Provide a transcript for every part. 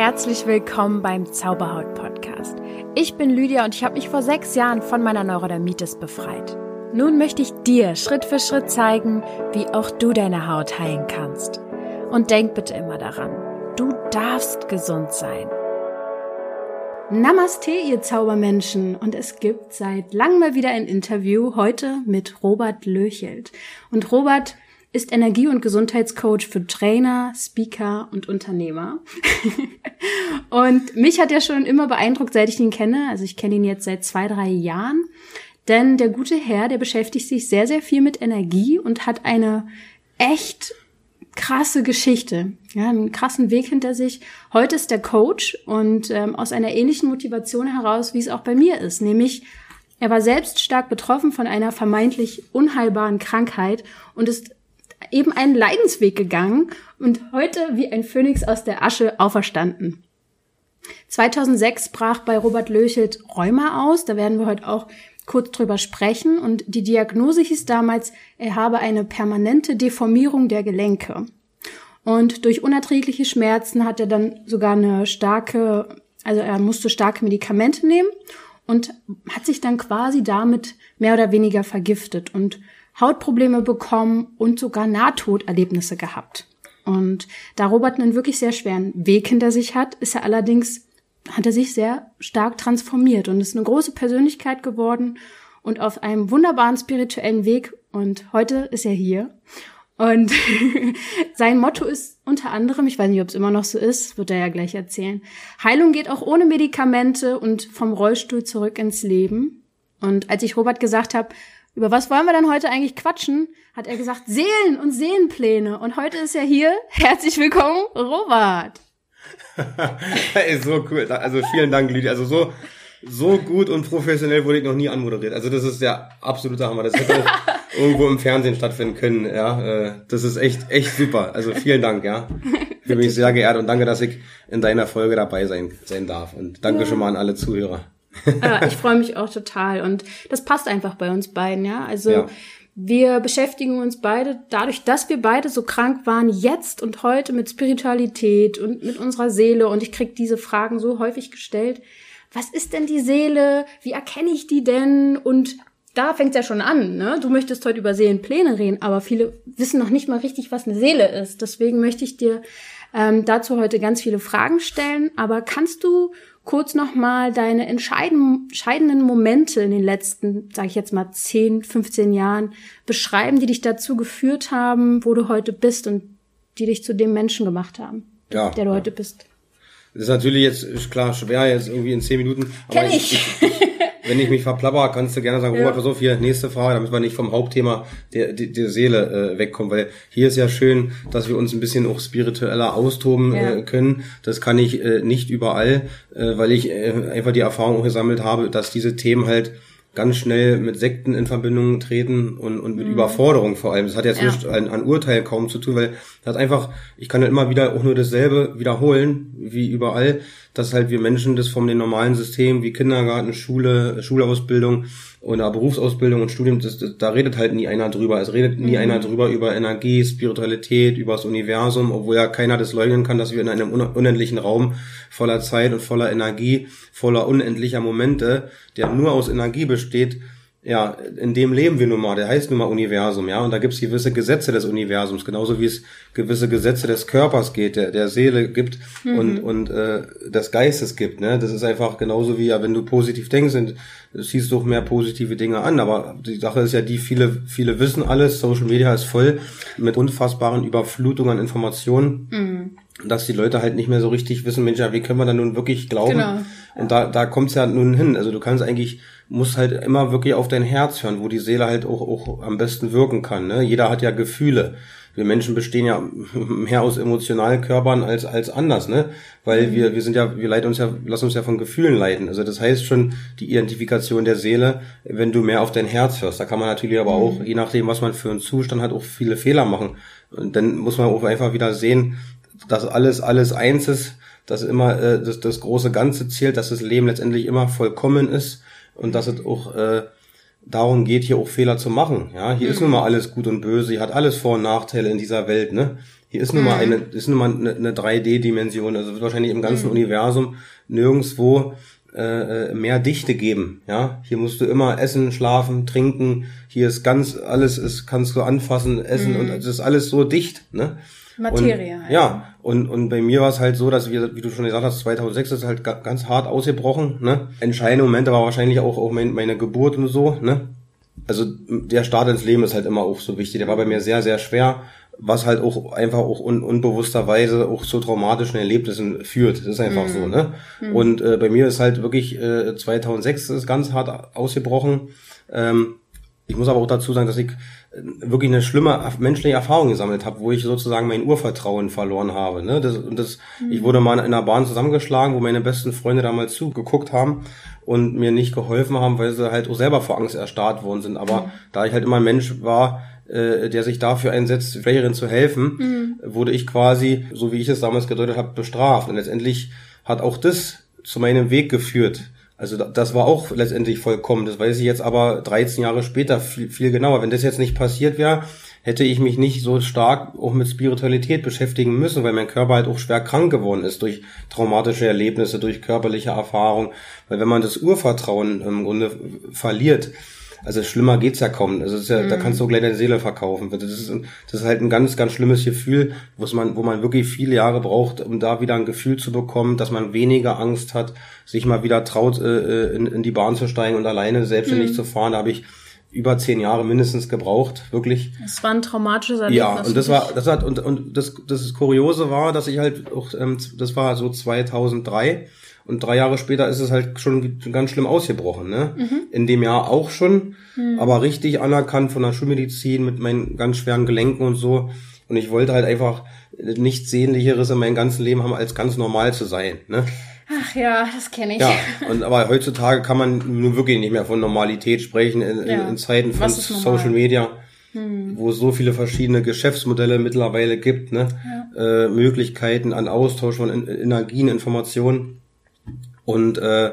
herzlich willkommen beim Zauberhaut Podcast. Ich bin Lydia und ich habe mich vor sechs Jahren von meiner Neurodermitis befreit. Nun möchte ich dir Schritt für Schritt zeigen, wie auch du deine Haut heilen kannst. Und denk bitte immer daran, du darfst gesund sein. Namaste, ihr Zaubermenschen. Und es gibt seit langem mal wieder ein Interview, heute mit Robert Löchelt. Und Robert ist Energie- und Gesundheitscoach für Trainer, Speaker und Unternehmer. und mich hat er schon immer beeindruckt, seit ich ihn kenne. Also ich kenne ihn jetzt seit zwei, drei Jahren. Denn der gute Herr, der beschäftigt sich sehr, sehr viel mit Energie und hat eine echt krasse Geschichte, ja, einen krassen Weg hinter sich. Heute ist der Coach und ähm, aus einer ähnlichen Motivation heraus, wie es auch bei mir ist, nämlich er war selbst stark betroffen von einer vermeintlich unheilbaren Krankheit und ist eben einen Leidensweg gegangen und heute wie ein Phönix aus der Asche auferstanden. 2006 brach bei Robert Löchelt Rheuma aus, da werden wir heute auch kurz drüber sprechen und die Diagnose hieß damals, er habe eine permanente Deformierung der Gelenke. Und durch unerträgliche Schmerzen hat er dann sogar eine starke, also er musste starke Medikamente nehmen und hat sich dann quasi damit mehr oder weniger vergiftet und Hautprobleme bekommen und sogar Nahtoderlebnisse gehabt. Und da Robert einen wirklich sehr schweren Weg hinter sich hat, ist er allerdings, hat er sich sehr stark transformiert und ist eine große Persönlichkeit geworden und auf einem wunderbaren spirituellen Weg. Und heute ist er hier. Und sein Motto ist unter anderem, ich weiß nicht, ob es immer noch so ist, wird er ja gleich erzählen, Heilung geht auch ohne Medikamente und vom Rollstuhl zurück ins Leben. Und als ich Robert gesagt habe, über was wollen wir denn heute eigentlich quatschen? Hat er gesagt, Seelen und Seelenpläne. Und heute ist er hier. Herzlich willkommen, Robert. Ey, so cool. Also vielen Dank, Lydia. Also so, so gut und professionell wurde ich noch nie anmoderiert. Also das ist der absolute Hammer. Das hätte auch irgendwo im Fernsehen stattfinden können. Ja, äh, das ist echt, echt super. Also vielen Dank, ja. Ich bin mich sehr geehrt und danke, dass ich in deiner Folge dabei sein, sein darf. Und danke ja. schon mal an alle Zuhörer. ich freue mich auch total und das passt einfach bei uns beiden, ja. Also ja. wir beschäftigen uns beide dadurch, dass wir beide so krank waren, jetzt und heute mit Spiritualität und mit unserer Seele und ich krieg diese Fragen so häufig gestellt. Was ist denn die Seele? Wie erkenne ich die denn? Und da fängt's ja schon an, ne? Du möchtest heute über Seelenpläne reden, aber viele wissen noch nicht mal richtig, was eine Seele ist. Deswegen möchte ich dir ähm, dazu heute ganz viele Fragen stellen. Aber kannst du kurz nochmal deine entscheidenden Momente in den letzten, sage ich jetzt mal, 10, 15 Jahren beschreiben, die dich dazu geführt haben, wo du heute bist und die dich zu dem Menschen gemacht haben, ja, der du ja. heute bist. Das ist natürlich jetzt klar schwer jetzt irgendwie in zehn Minuten. Aber Kenn ich. ich, ich wenn ich mich verplapper, kannst du gerne sagen. Robert, pass auf, hier, nächste Frage, damit wir nicht vom Hauptthema der, der, der Seele äh, wegkommen, weil hier ist ja schön, dass wir uns ein bisschen auch spiritueller austoben ja. äh, können. Das kann ich äh, nicht überall, äh, weil ich äh, einfach die Erfahrung auch gesammelt habe, dass diese Themen halt ganz schnell mit Sekten in Verbindung treten und, und mit mhm. Überforderung vor allem. Das hat jetzt ja. nicht an, an Urteil kaum zu tun, weil das einfach, ich kann halt immer wieder auch nur dasselbe wiederholen, wie überall, dass halt wir Menschen das vom den normalen System wie Kindergarten, Schule, Schulausbildung oder Berufsausbildung und Studium, das, das, da redet halt nie einer drüber. Es redet nie mhm. einer drüber über Energie, Spiritualität, über das Universum, obwohl ja keiner das leugnen kann, dass wir in einem unendlichen Raum voller Zeit und voller Energie, voller unendlicher Momente, der nur aus Energie besteht, ja, in dem leben wir nun mal, der heißt nun mal Universum, ja, und da gibt's gewisse Gesetze des Universums, genauso wie es gewisse Gesetze des Körpers geht, der, der Seele gibt mhm. und, und äh, des Geistes gibt, ne? Das ist einfach genauso wie, ja, wenn du positiv denkst, und siehst du auch mehr positive Dinge an, aber die Sache ist ja die, viele, viele wissen alles, Social Media ist voll mit unfassbaren Überflutungen an Informationen. Mhm dass die Leute halt nicht mehr so richtig wissen, Mensch, ja, wie können wir da nun wirklich glauben? Genau. Und da, da kommt's ja nun hin. Also du kannst eigentlich muss halt immer wirklich auf dein Herz hören, wo die Seele halt auch, auch am besten wirken kann. Ne? Jeder hat ja Gefühle. Wir Menschen bestehen ja mehr aus emotionalen Körpern als, als anders, ne? Weil mhm. wir, wir sind ja, wir leiten uns ja, lassen uns ja von Gefühlen leiten. Also das heißt schon die Identifikation der Seele, wenn du mehr auf dein Herz hörst. Da kann man natürlich aber mhm. auch, je nachdem, was man für einen Zustand hat, auch viele Fehler machen. Und dann muss man auch einfach wieder sehen, dass alles, alles eins ist, dass immer äh, das, das große Ganze zählt, dass das Leben letztendlich immer vollkommen ist und dass es auch äh, darum geht, hier auch Fehler zu machen. Ja, hier mhm. ist nun mal alles gut und böse, hier hat alles Vor- und Nachteile in dieser Welt, ne? Hier ist nun mal mhm. eine, ist nun mal eine, eine 3D-Dimension. Also wird wahrscheinlich im ganzen mhm. Universum nirgendswo äh, äh, mehr Dichte geben. Ja, hier musst du immer essen, schlafen, trinken. Hier ist ganz alles, ist kannst du anfassen, essen mhm. und es ist alles so dicht. Ne? Materie. Und, ja, und, und bei mir war es halt so, dass wir, wie du schon gesagt hast, 2006 ist halt ganz hart ausgebrochen. Ne? Entscheidende Momente war wahrscheinlich auch, auch mein, meine Geburt und so. Ne? Also der Start ins Leben ist halt immer auch so wichtig. Der war bei mir sehr, sehr schwer, was halt auch einfach auch un, unbewussterweise auch zu traumatischen Erlebnissen führt. Das ist einfach mhm. so. Ne? Mhm. Und äh, bei mir ist halt wirklich äh, 2006 ist ganz hart ausgebrochen. Ähm, ich muss aber auch dazu sagen, dass ich wirklich eine schlimme menschliche Erfahrung gesammelt habe, wo ich sozusagen mein Urvertrauen verloren habe. Ne? Das, und das, mhm. Ich wurde mal in einer Bahn zusammengeschlagen, wo meine besten Freunde damals zugeguckt haben und mir nicht geholfen haben, weil sie halt auch selber vor Angst erstarrt worden sind. Aber mhm. da ich halt immer ein Mensch war, äh, der sich dafür einsetzt, Schwächeren zu helfen, mhm. wurde ich quasi, so wie ich es damals gedeutet habe, bestraft. Und letztendlich hat auch das zu meinem Weg geführt also das war auch letztendlich vollkommen. Das weiß ich jetzt aber 13 Jahre später viel, viel genauer. Wenn das jetzt nicht passiert wäre, hätte ich mich nicht so stark auch mit Spiritualität beschäftigen müssen, weil mein Körper halt auch schwer krank geworden ist durch traumatische Erlebnisse, durch körperliche Erfahrung. Weil wenn man das Urvertrauen im Grunde verliert, also schlimmer geht's ja kaum. Also ist ja, mhm. da kannst du gleich deine Seele verkaufen. Das ist, das ist halt ein ganz, ganz schlimmes Gefühl, wo man, wo man wirklich viele Jahre braucht, um da wieder ein Gefühl zu bekommen, dass man weniger Angst hat, sich mal wieder traut, äh, äh in, in die Bahn zu steigen und alleine selbstständig mhm. zu fahren. Da habe ich über zehn Jahre mindestens gebraucht, wirklich. Es war ein traumatisches Erlebnis. Ja, und das war, das hat, und, und das, das Kuriose war, dass ich halt auch, ähm, das war so 2003 und drei Jahre später ist es halt schon ganz schlimm ausgebrochen, ne? Mhm. In dem Jahr auch schon, mhm. aber richtig anerkannt von der Schulmedizin mit meinen ganz schweren Gelenken und so. Und ich wollte halt einfach nichts Sehnlicheres in meinem ganzen Leben haben, als ganz normal zu sein, ne? Ach ja, das kenne ich. Ja, und aber heutzutage kann man nun wirklich nicht mehr von Normalität sprechen in, ja. in Zeiten von Social Media. Hm. wo es so viele verschiedene Geschäftsmodelle mittlerweile gibt, ne? Ja. Äh, Möglichkeiten an Austausch von Energien, Informationen. Und äh,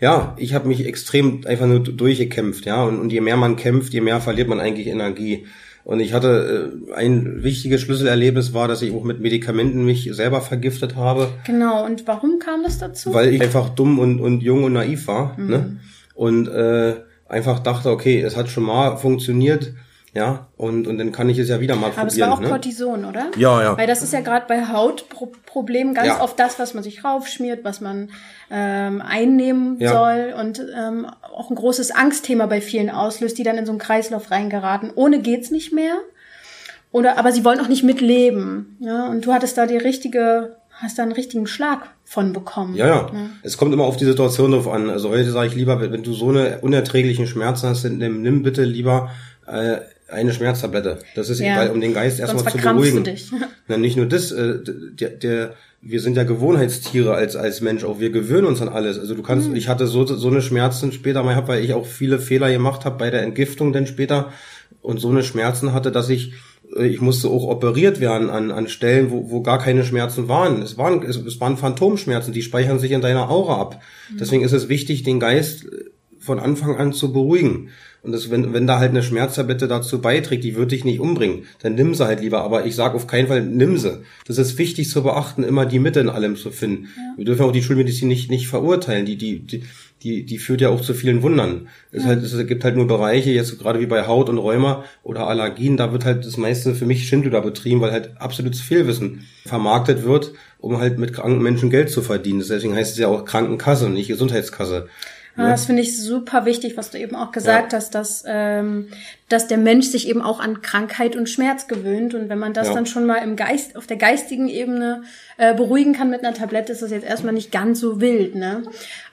ja, ich habe mich extrem einfach nur durchgekämpft, ja. Und, und je mehr man kämpft, je mehr verliert man eigentlich Energie. Und ich hatte äh, ein wichtiges Schlüsselerlebnis war, dass ich auch mit Medikamenten mich selber vergiftet habe. Genau, und warum kam das dazu? Weil ich einfach dumm und, und jung und naiv war. Mhm. Ne? Und äh, einfach dachte, okay, es hat schon mal funktioniert ja, und, und dann kann ich es ja wieder mal Aber probieren. Aber es war auch ne? Cortison, oder? Ja, ja. Weil das ist ja gerade bei Hautproblemen ganz ja. oft das, was man sich raufschmiert, was man ähm, einnehmen ja. soll und ähm, auch ein großes Angstthema bei vielen auslöst, die dann in so einen Kreislauf reingeraten. Ohne geht's nicht mehr. Oder, aber sie wollen auch nicht mitleben. Ja? Und du hattest da die richtige, hast da einen richtigen Schlag von bekommen. Ja, ja. ja. Es kommt immer auf die Situation drauf an. Also heute sage ich lieber, wenn, du so eine unerträglichen Schmerzen hast, nimm, nimm bitte lieber äh, eine Schmerztablette. Das ist ja. weil, um den Geist erstmal zu beruhigen. Na, nicht nur das, äh, der, der, wir sind ja Gewohnheitstiere als als Mensch auch. Wir gewöhnen uns an alles. Also du kannst, mhm. ich hatte so so eine Schmerzen später mal gehabt, weil ich auch viele Fehler gemacht habe bei der Entgiftung denn später und so eine Schmerzen hatte, dass ich äh, ich musste auch operiert werden an, an Stellen, wo, wo gar keine Schmerzen waren. Es waren, es, es waren Phantomschmerzen, die speichern sich in deiner Aura ab. Mhm. Deswegen ist es wichtig, den Geist von Anfang an zu beruhigen. Und das, wenn, wenn da halt eine Schmerztablette dazu beiträgt, die wird dich nicht umbringen, dann nimm sie halt lieber. Aber ich sage auf keinen Fall, nimm sie. Das ist wichtig zu beachten, immer die Mitte in allem zu finden. Ja. Wir dürfen auch die Schulmedizin nicht, nicht verurteilen. Die, die, die, die, die führt ja auch zu vielen Wundern. Es, ja. halt, es gibt halt nur Bereiche, jetzt gerade wie bei Haut und Rheuma oder Allergien, da wird halt das meiste für mich Schindluder betrieben, weil halt absolutes Fehlwissen vermarktet wird, um halt mit kranken Menschen Geld zu verdienen. Deswegen heißt es ja auch Krankenkasse und nicht Gesundheitskasse. Ja, das finde ich super wichtig, was du eben auch gesagt ja. hast, dass, ähm, dass der Mensch sich eben auch an Krankheit und Schmerz gewöhnt. Und wenn man das ja. dann schon mal im Geist, auf der geistigen Ebene äh, beruhigen kann mit einer Tablette, ist das jetzt erstmal nicht ganz so wild. Ne?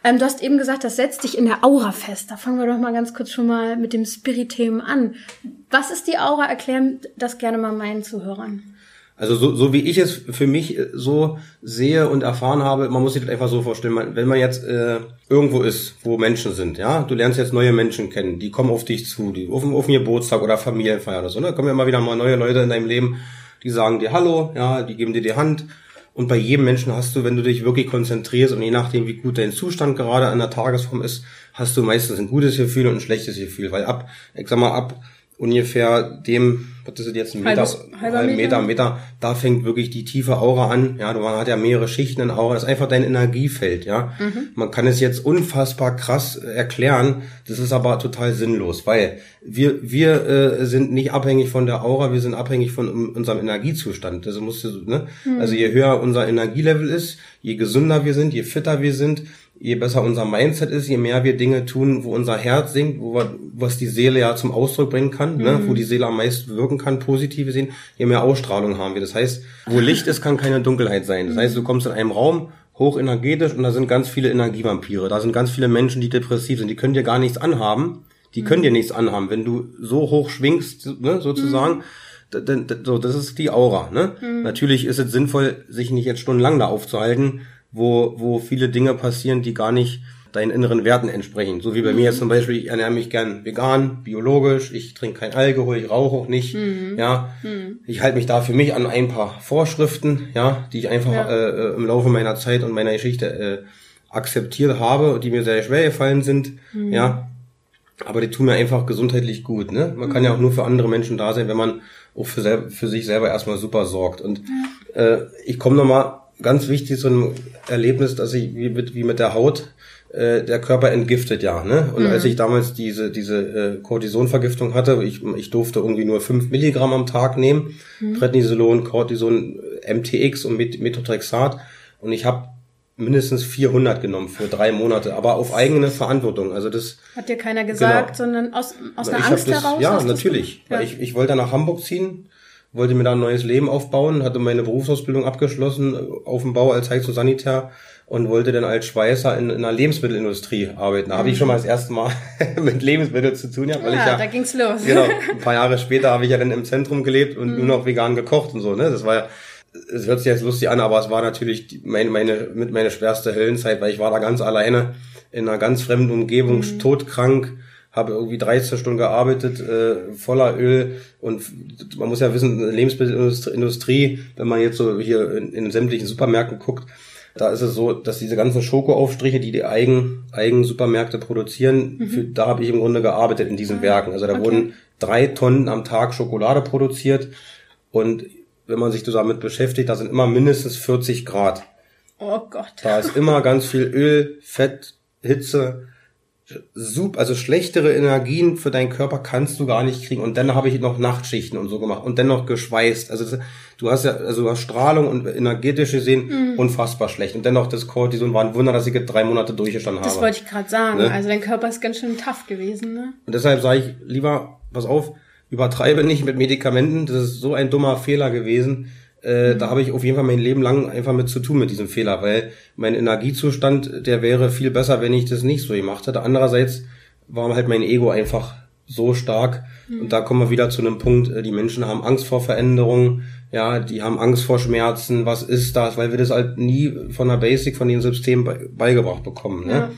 Ähm, du hast eben gesagt, das setzt dich in der Aura fest. Da fangen wir doch mal ganz kurz schon mal mit dem Spirit-Themen an. Was ist die Aura? Erklären das gerne mal meinen Zuhörern. Also so, so wie ich es für mich äh, so sehe und erfahren habe, man muss sich das einfach so vorstellen, wenn man jetzt äh, irgendwo ist, wo Menschen sind, ja, du lernst jetzt neue Menschen kennen, die kommen auf dich zu, die auf, auf den Geburtstag oder Familienfeier oder so, ne? Da kommen ja immer wieder mal neue Leute in deinem Leben, die sagen dir Hallo, ja, die geben dir die Hand. Und bei jedem Menschen hast du, wenn du dich wirklich konzentrierst und je nachdem, wie gut dein Zustand gerade an der Tagesform ist, hast du meistens ein gutes Gefühl und ein schlechtes Gefühl, weil ab, ich sag mal, ab ungefähr dem, was ist das jetzt, ein Meter, halber Meter, Meter, da fängt wirklich die tiefe Aura an. Ja, man hat ja mehrere Schichten in Aura, das ist einfach dein Energiefeld, ja. Mhm. Man kann es jetzt unfassbar krass erklären, das ist aber total sinnlos, weil wir, wir äh, sind nicht abhängig von der Aura, wir sind abhängig von unserem Energiezustand. Das musst du, ne? Mhm. Also je höher unser Energielevel ist, je gesünder wir sind, je fitter wir sind, je besser unser Mindset ist, je mehr wir Dinge tun, wo unser Herz sinkt, wo wir, was die Seele ja zum Ausdruck bringen kann, ne, mhm. ne, wo die Seele am meisten wirken kann, positive sehen, je mehr Ausstrahlung haben wir. Das heißt, wo Licht ist, kann keine Dunkelheit sein. Das heißt, du kommst in einem Raum, hochenergetisch und da sind ganz viele Energievampire. Da sind ganz viele Menschen, die depressiv sind. Die können dir gar nichts anhaben. Die können dir nichts anhaben. Wenn du so hoch schwingst, ne, sozusagen, mhm so, das ist die Aura. Ne? Mhm. Natürlich ist es sinnvoll, sich nicht jetzt stundenlang da aufzuhalten, wo, wo viele Dinge passieren, die gar nicht deinen inneren Werten entsprechen. So wie bei mhm. mir jetzt zum Beispiel, ich ernähre mich gern vegan, biologisch, ich trinke kein Alkohol, ich rauche auch nicht, mhm. ja. Mhm. Ich halte mich da für mich an ein paar Vorschriften, ja, die ich einfach ja. äh, äh im Laufe meiner Zeit und meiner Geschichte äh, akzeptiert habe, die mir sehr schwer gefallen sind, mhm. ja. Aber die tun mir einfach gesundheitlich gut, ne? Man kann ja auch nur für andere Menschen da sein, wenn man auch für, für sich selber erstmal super sorgt. Und äh, ich komme nochmal ganz wichtig, so ein Erlebnis, dass ich wie mit, wie mit der Haut, äh, der Körper entgiftet ja, ne? Und mhm. als ich damals diese, diese äh, Cortisonvergiftung hatte, ich, ich durfte irgendwie nur fünf Milligramm am Tag nehmen, mhm. Prednisolon, Cortison, MTX und Methotrexat. Und ich habe mindestens 400 genommen für drei Monate, aber auf eigene Verantwortung. Also das hat dir keiner gesagt, genau. sondern aus, aus einer Angst das, heraus. Ja, natürlich. Ja. Ich, ich wollte nach Hamburg ziehen wollte mir da ein neues Leben aufbauen, hatte meine Berufsausbildung abgeschlossen auf dem Bau als Heiz- und Sanitär und wollte dann als Schweißer in, in einer Lebensmittelindustrie arbeiten. Da habe ich schon mal das erste Mal mit Lebensmitteln zu tun gehabt. Weil ja, ich ja, da ging's los. Genau, ein paar Jahre später habe ich ja dann im Zentrum gelebt und mhm. nur noch vegan gekocht und so. Ne, Das war ja, es hört sich jetzt lustig an, aber es war natürlich meine, meine, mit meine schwerste Höllenzeit, weil ich war da ganz alleine in einer ganz fremden Umgebung, mhm. todkrank, habe irgendwie 13 Stunden gearbeitet, äh, voller Öl und man muss ja wissen, Lebensmittelindustrie, wenn man jetzt so hier in, in sämtlichen Supermärkten guckt, da ist es so, dass diese ganzen Schokoaufstriche, die die eigen, eigen Supermärkte produzieren, mhm. für, da habe ich im Grunde gearbeitet in diesen ah, Werken. Also da okay. wurden drei Tonnen am Tag Schokolade produziert und wenn man sich damit beschäftigt, da sind immer mindestens 40 Grad. Oh Gott. Da ist immer ganz viel Öl, Fett, Hitze super, also schlechtere Energien für deinen Körper kannst du gar nicht kriegen. Und dann habe ich noch Nachtschichten und so gemacht und dennoch geschweißt. Also das, du hast ja, also du hast Strahlung und energetisch gesehen mhm. unfassbar schlecht. Und dennoch das Cortison war ein Wunder, dass ich jetzt drei Monate durchgestanden das habe. Das wollte ich gerade sagen. Ne? Also dein Körper ist ganz schön tough gewesen, ne? Und deshalb sage ich lieber, pass auf, übertreibe nicht mit Medikamenten. Das ist so ein dummer Fehler gewesen äh, mhm. Da habe ich auf jeden Fall mein Leben lang einfach mit zu tun mit diesem Fehler, weil mein Energiezustand, der wäre viel besser, wenn ich das nicht so gemacht hätte. Andererseits war halt mein Ego einfach so stark. Mhm. Und da kommen wir wieder zu einem Punkt, äh, die Menschen haben Angst vor Veränderungen, ja, die haben Angst vor Schmerzen, was ist das? Weil wir das halt nie von der Basic, von dem System beigebracht bekommen. Ne? Ja.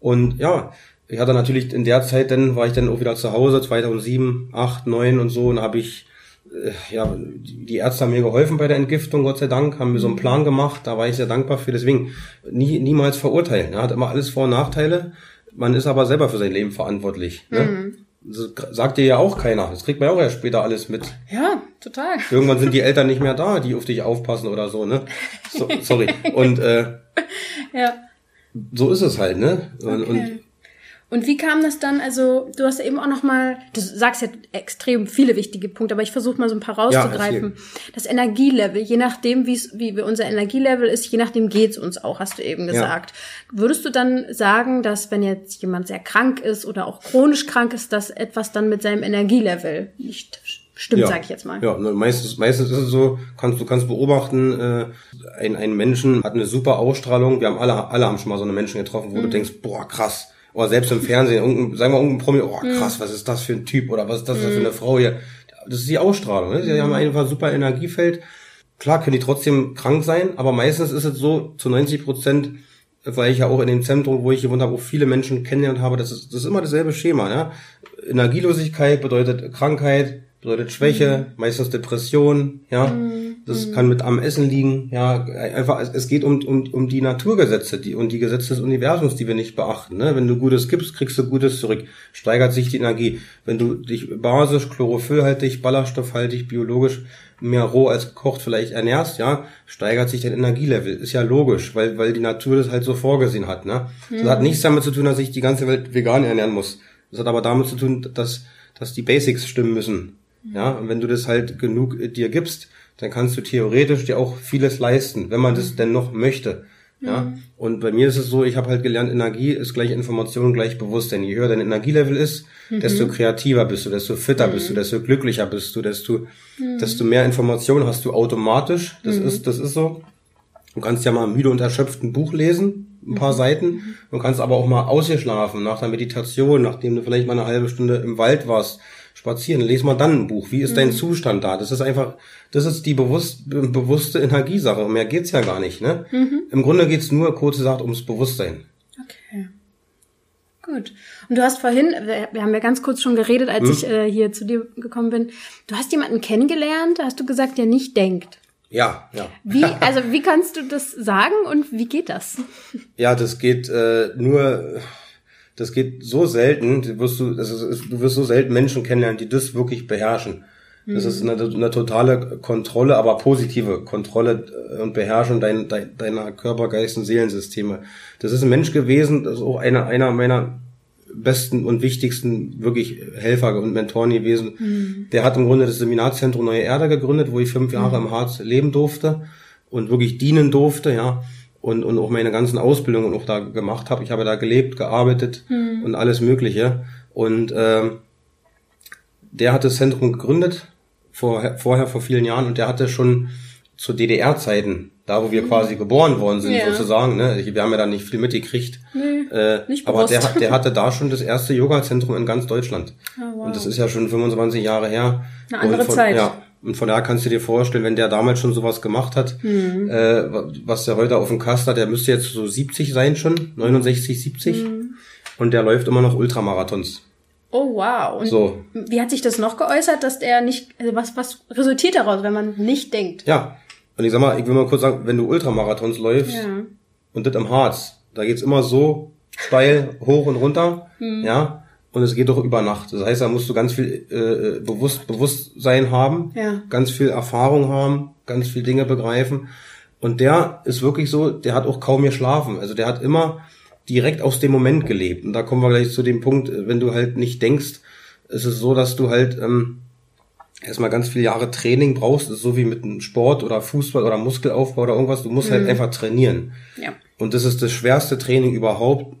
Und ja, ich hatte natürlich in der Zeit, dann war ich dann auch wieder zu Hause, 2007, 8, 9 und so, und habe ich ja, die Ärzte haben mir geholfen bei der Entgiftung, Gott sei Dank, haben mir so einen Plan gemacht, da war ich sehr dankbar für. Deswegen nie, niemals verurteilen. Ne? Hat immer alles Vor- und Nachteile. Man ist aber selber für sein Leben verantwortlich. Ne? Mhm. Das sagt dir ja auch keiner. Das kriegt man ja auch erst später alles mit. Ja, total. Irgendwann sind die Eltern nicht mehr da, die auf dich aufpassen oder so, ne? So, sorry. Und äh, ja. so ist es halt, ne? Und, okay. und und wie kam das dann? Also, du hast eben auch noch mal, du sagst ja extrem viele wichtige Punkte, aber ich versuche mal so ein paar rauszugreifen. Ja, das Energielevel, je nachdem, wie unser Energielevel ist, je nachdem geht's uns auch, hast du eben gesagt. Ja. Würdest du dann sagen, dass wenn jetzt jemand sehr krank ist oder auch chronisch krank ist, dass etwas dann mit seinem Energielevel nicht stimmt, ja. sag ich jetzt mal. Ja, ne, meistens, meistens ist es so, kannst du kannst beobachten, äh, ein, ein Menschen hat eine super Ausstrahlung. Wir haben alle, alle haben schon mal so eine Menschen getroffen, wo mhm. du denkst, boah, krass oder selbst im Fernsehen, irgendein, sagen wir irgendein Promi, oh hm. krass, was ist das für ein Typ oder was ist das mhm. für eine Frau hier? Das ist die Ausstrahlung. Ne? Sie mhm. haben einfach super Energiefeld. Klar können die trotzdem krank sein, aber meistens ist es so, zu 90 Prozent, weil ich ja auch in dem Zentrum, wo ich gewohnt habe, wo viele Menschen kennengelernt habe, das ist, das ist immer dasselbe Schema. Ja? Energielosigkeit bedeutet Krankheit, bedeutet Schwäche, mhm. meistens Depression, ja. Mhm. Das mhm. kann mit am Essen liegen. Ja, einfach, es geht um, um, um die Naturgesetze die, und die Gesetze des Universums, die wir nicht beachten. Ne? Wenn du Gutes gibst, kriegst du Gutes zurück. Steigert sich die Energie. Wenn du dich basisch, chlorophyllhaltig, ballaststoffhaltig, biologisch mehr roh als gekocht vielleicht ernährst, ja, steigert sich dein Energielevel. Ist ja logisch, weil, weil die Natur das halt so vorgesehen hat. Ne? Mhm. Das hat nichts damit zu tun, dass ich die ganze Welt vegan ernähren muss. Das hat aber damit zu tun, dass, dass die Basics stimmen müssen. Ja, und wenn du das halt genug dir gibst, dann kannst du theoretisch dir auch vieles leisten, wenn man das mhm. denn noch möchte. Ja, mhm. und bei mir ist es so, ich habe halt gelernt, Energie ist gleich Information, gleich Bewusstsein. Je höher dein Energielevel ist, mhm. desto kreativer bist du, desto fitter mhm. bist du, mhm. desto glücklicher bist du, desto, mhm. desto mehr Informationen hast du automatisch. Das ist, das ist so. Du kannst ja mal müde und erschöpft ein Buch lesen, ein paar Seiten. Du kannst aber auch mal ausgeschlafen nach der Meditation, nachdem du vielleicht mal eine halbe Stunde im Wald warst spazieren, lese mal dann ein Buch. Wie ist mhm. dein Zustand da? Das ist einfach, das ist die bewusst, bewusste Energiesache. Mehr geht's ja gar nicht. Ne? Mhm. Im Grunde geht's nur, kurz gesagt, ums Bewusstsein. Okay. Gut. Und du hast vorhin, wir haben ja ganz kurz schon geredet, als hm? ich äh, hier zu dir gekommen bin. Du hast jemanden kennengelernt, hast du gesagt, der nicht denkt. Ja, ja. Wie, also wie kannst du das sagen und wie geht das? Ja, das geht äh, nur das geht so selten, du wirst du, ist, du wirst so selten Menschen kennenlernen, die das wirklich beherrschen. Das ist eine, eine, totale Kontrolle, aber positive Kontrolle äh, und Beherrschung dein, dein, deiner Körper, Geist und Seelensysteme. Das ist ein Mensch gewesen, das ist auch einer, einer meiner besten und wichtigsten wirklich Helfer und Mentoren gewesen. Mhm. Der hat im Grunde das Seminarzentrum Neue Erde gegründet, wo ich fünf Jahre mhm. im Harz leben durfte und wirklich dienen durfte, ja und, und auch meine ganzen Ausbildungen auch da gemacht habe. Ich habe da gelebt, gearbeitet hm. und alles Mögliche. Und äh, der hat das Zentrum gegründet, vor, vorher vor vielen Jahren, und der hatte schon zu DDR-Zeiten, da wo wir hm. quasi geboren worden sind, ja. sozusagen, ne? Wir haben ja da nicht viel mitgekriegt. Nee, äh, nicht aber der, der hatte da schon das erste Yoga-Zentrum in ganz Deutschland. Oh, wow. Und das ist ja schon 25 Jahre her. Eine andere von, Zeit. Ja, und von daher kannst du dir vorstellen, wenn der damals schon sowas gemacht hat, mhm. äh, was der heute auf dem Kasten hat, der müsste jetzt so 70 sein schon, 69, 70. Mhm. Und der läuft immer noch Ultramarathons. Oh wow. Und so. wie hat sich das noch geäußert, dass der nicht, also was, was resultiert daraus, wenn man nicht denkt? Ja. Und ich sag mal, ich will mal kurz sagen, wenn du Ultramarathons läufst ja. und das im Harz, da geht's immer so steil hoch und runter, mhm. ja und es geht doch über Nacht. Das heißt, da musst du ganz viel äh, bewusst, Bewusstsein haben, ja. ganz viel Erfahrung haben, ganz viel Dinge begreifen. Und der ist wirklich so, der hat auch kaum geschlafen. Also der hat immer direkt aus dem Moment gelebt. Und da kommen wir gleich zu dem Punkt, wenn du halt nicht denkst, ist es so, dass du halt ähm, erstmal ganz viele Jahre Training brauchst. Das ist so wie mit einem Sport oder Fußball oder Muskelaufbau oder irgendwas. Du musst halt mhm. halt einfach trainieren. Ja. Und das ist das schwerste Training überhaupt,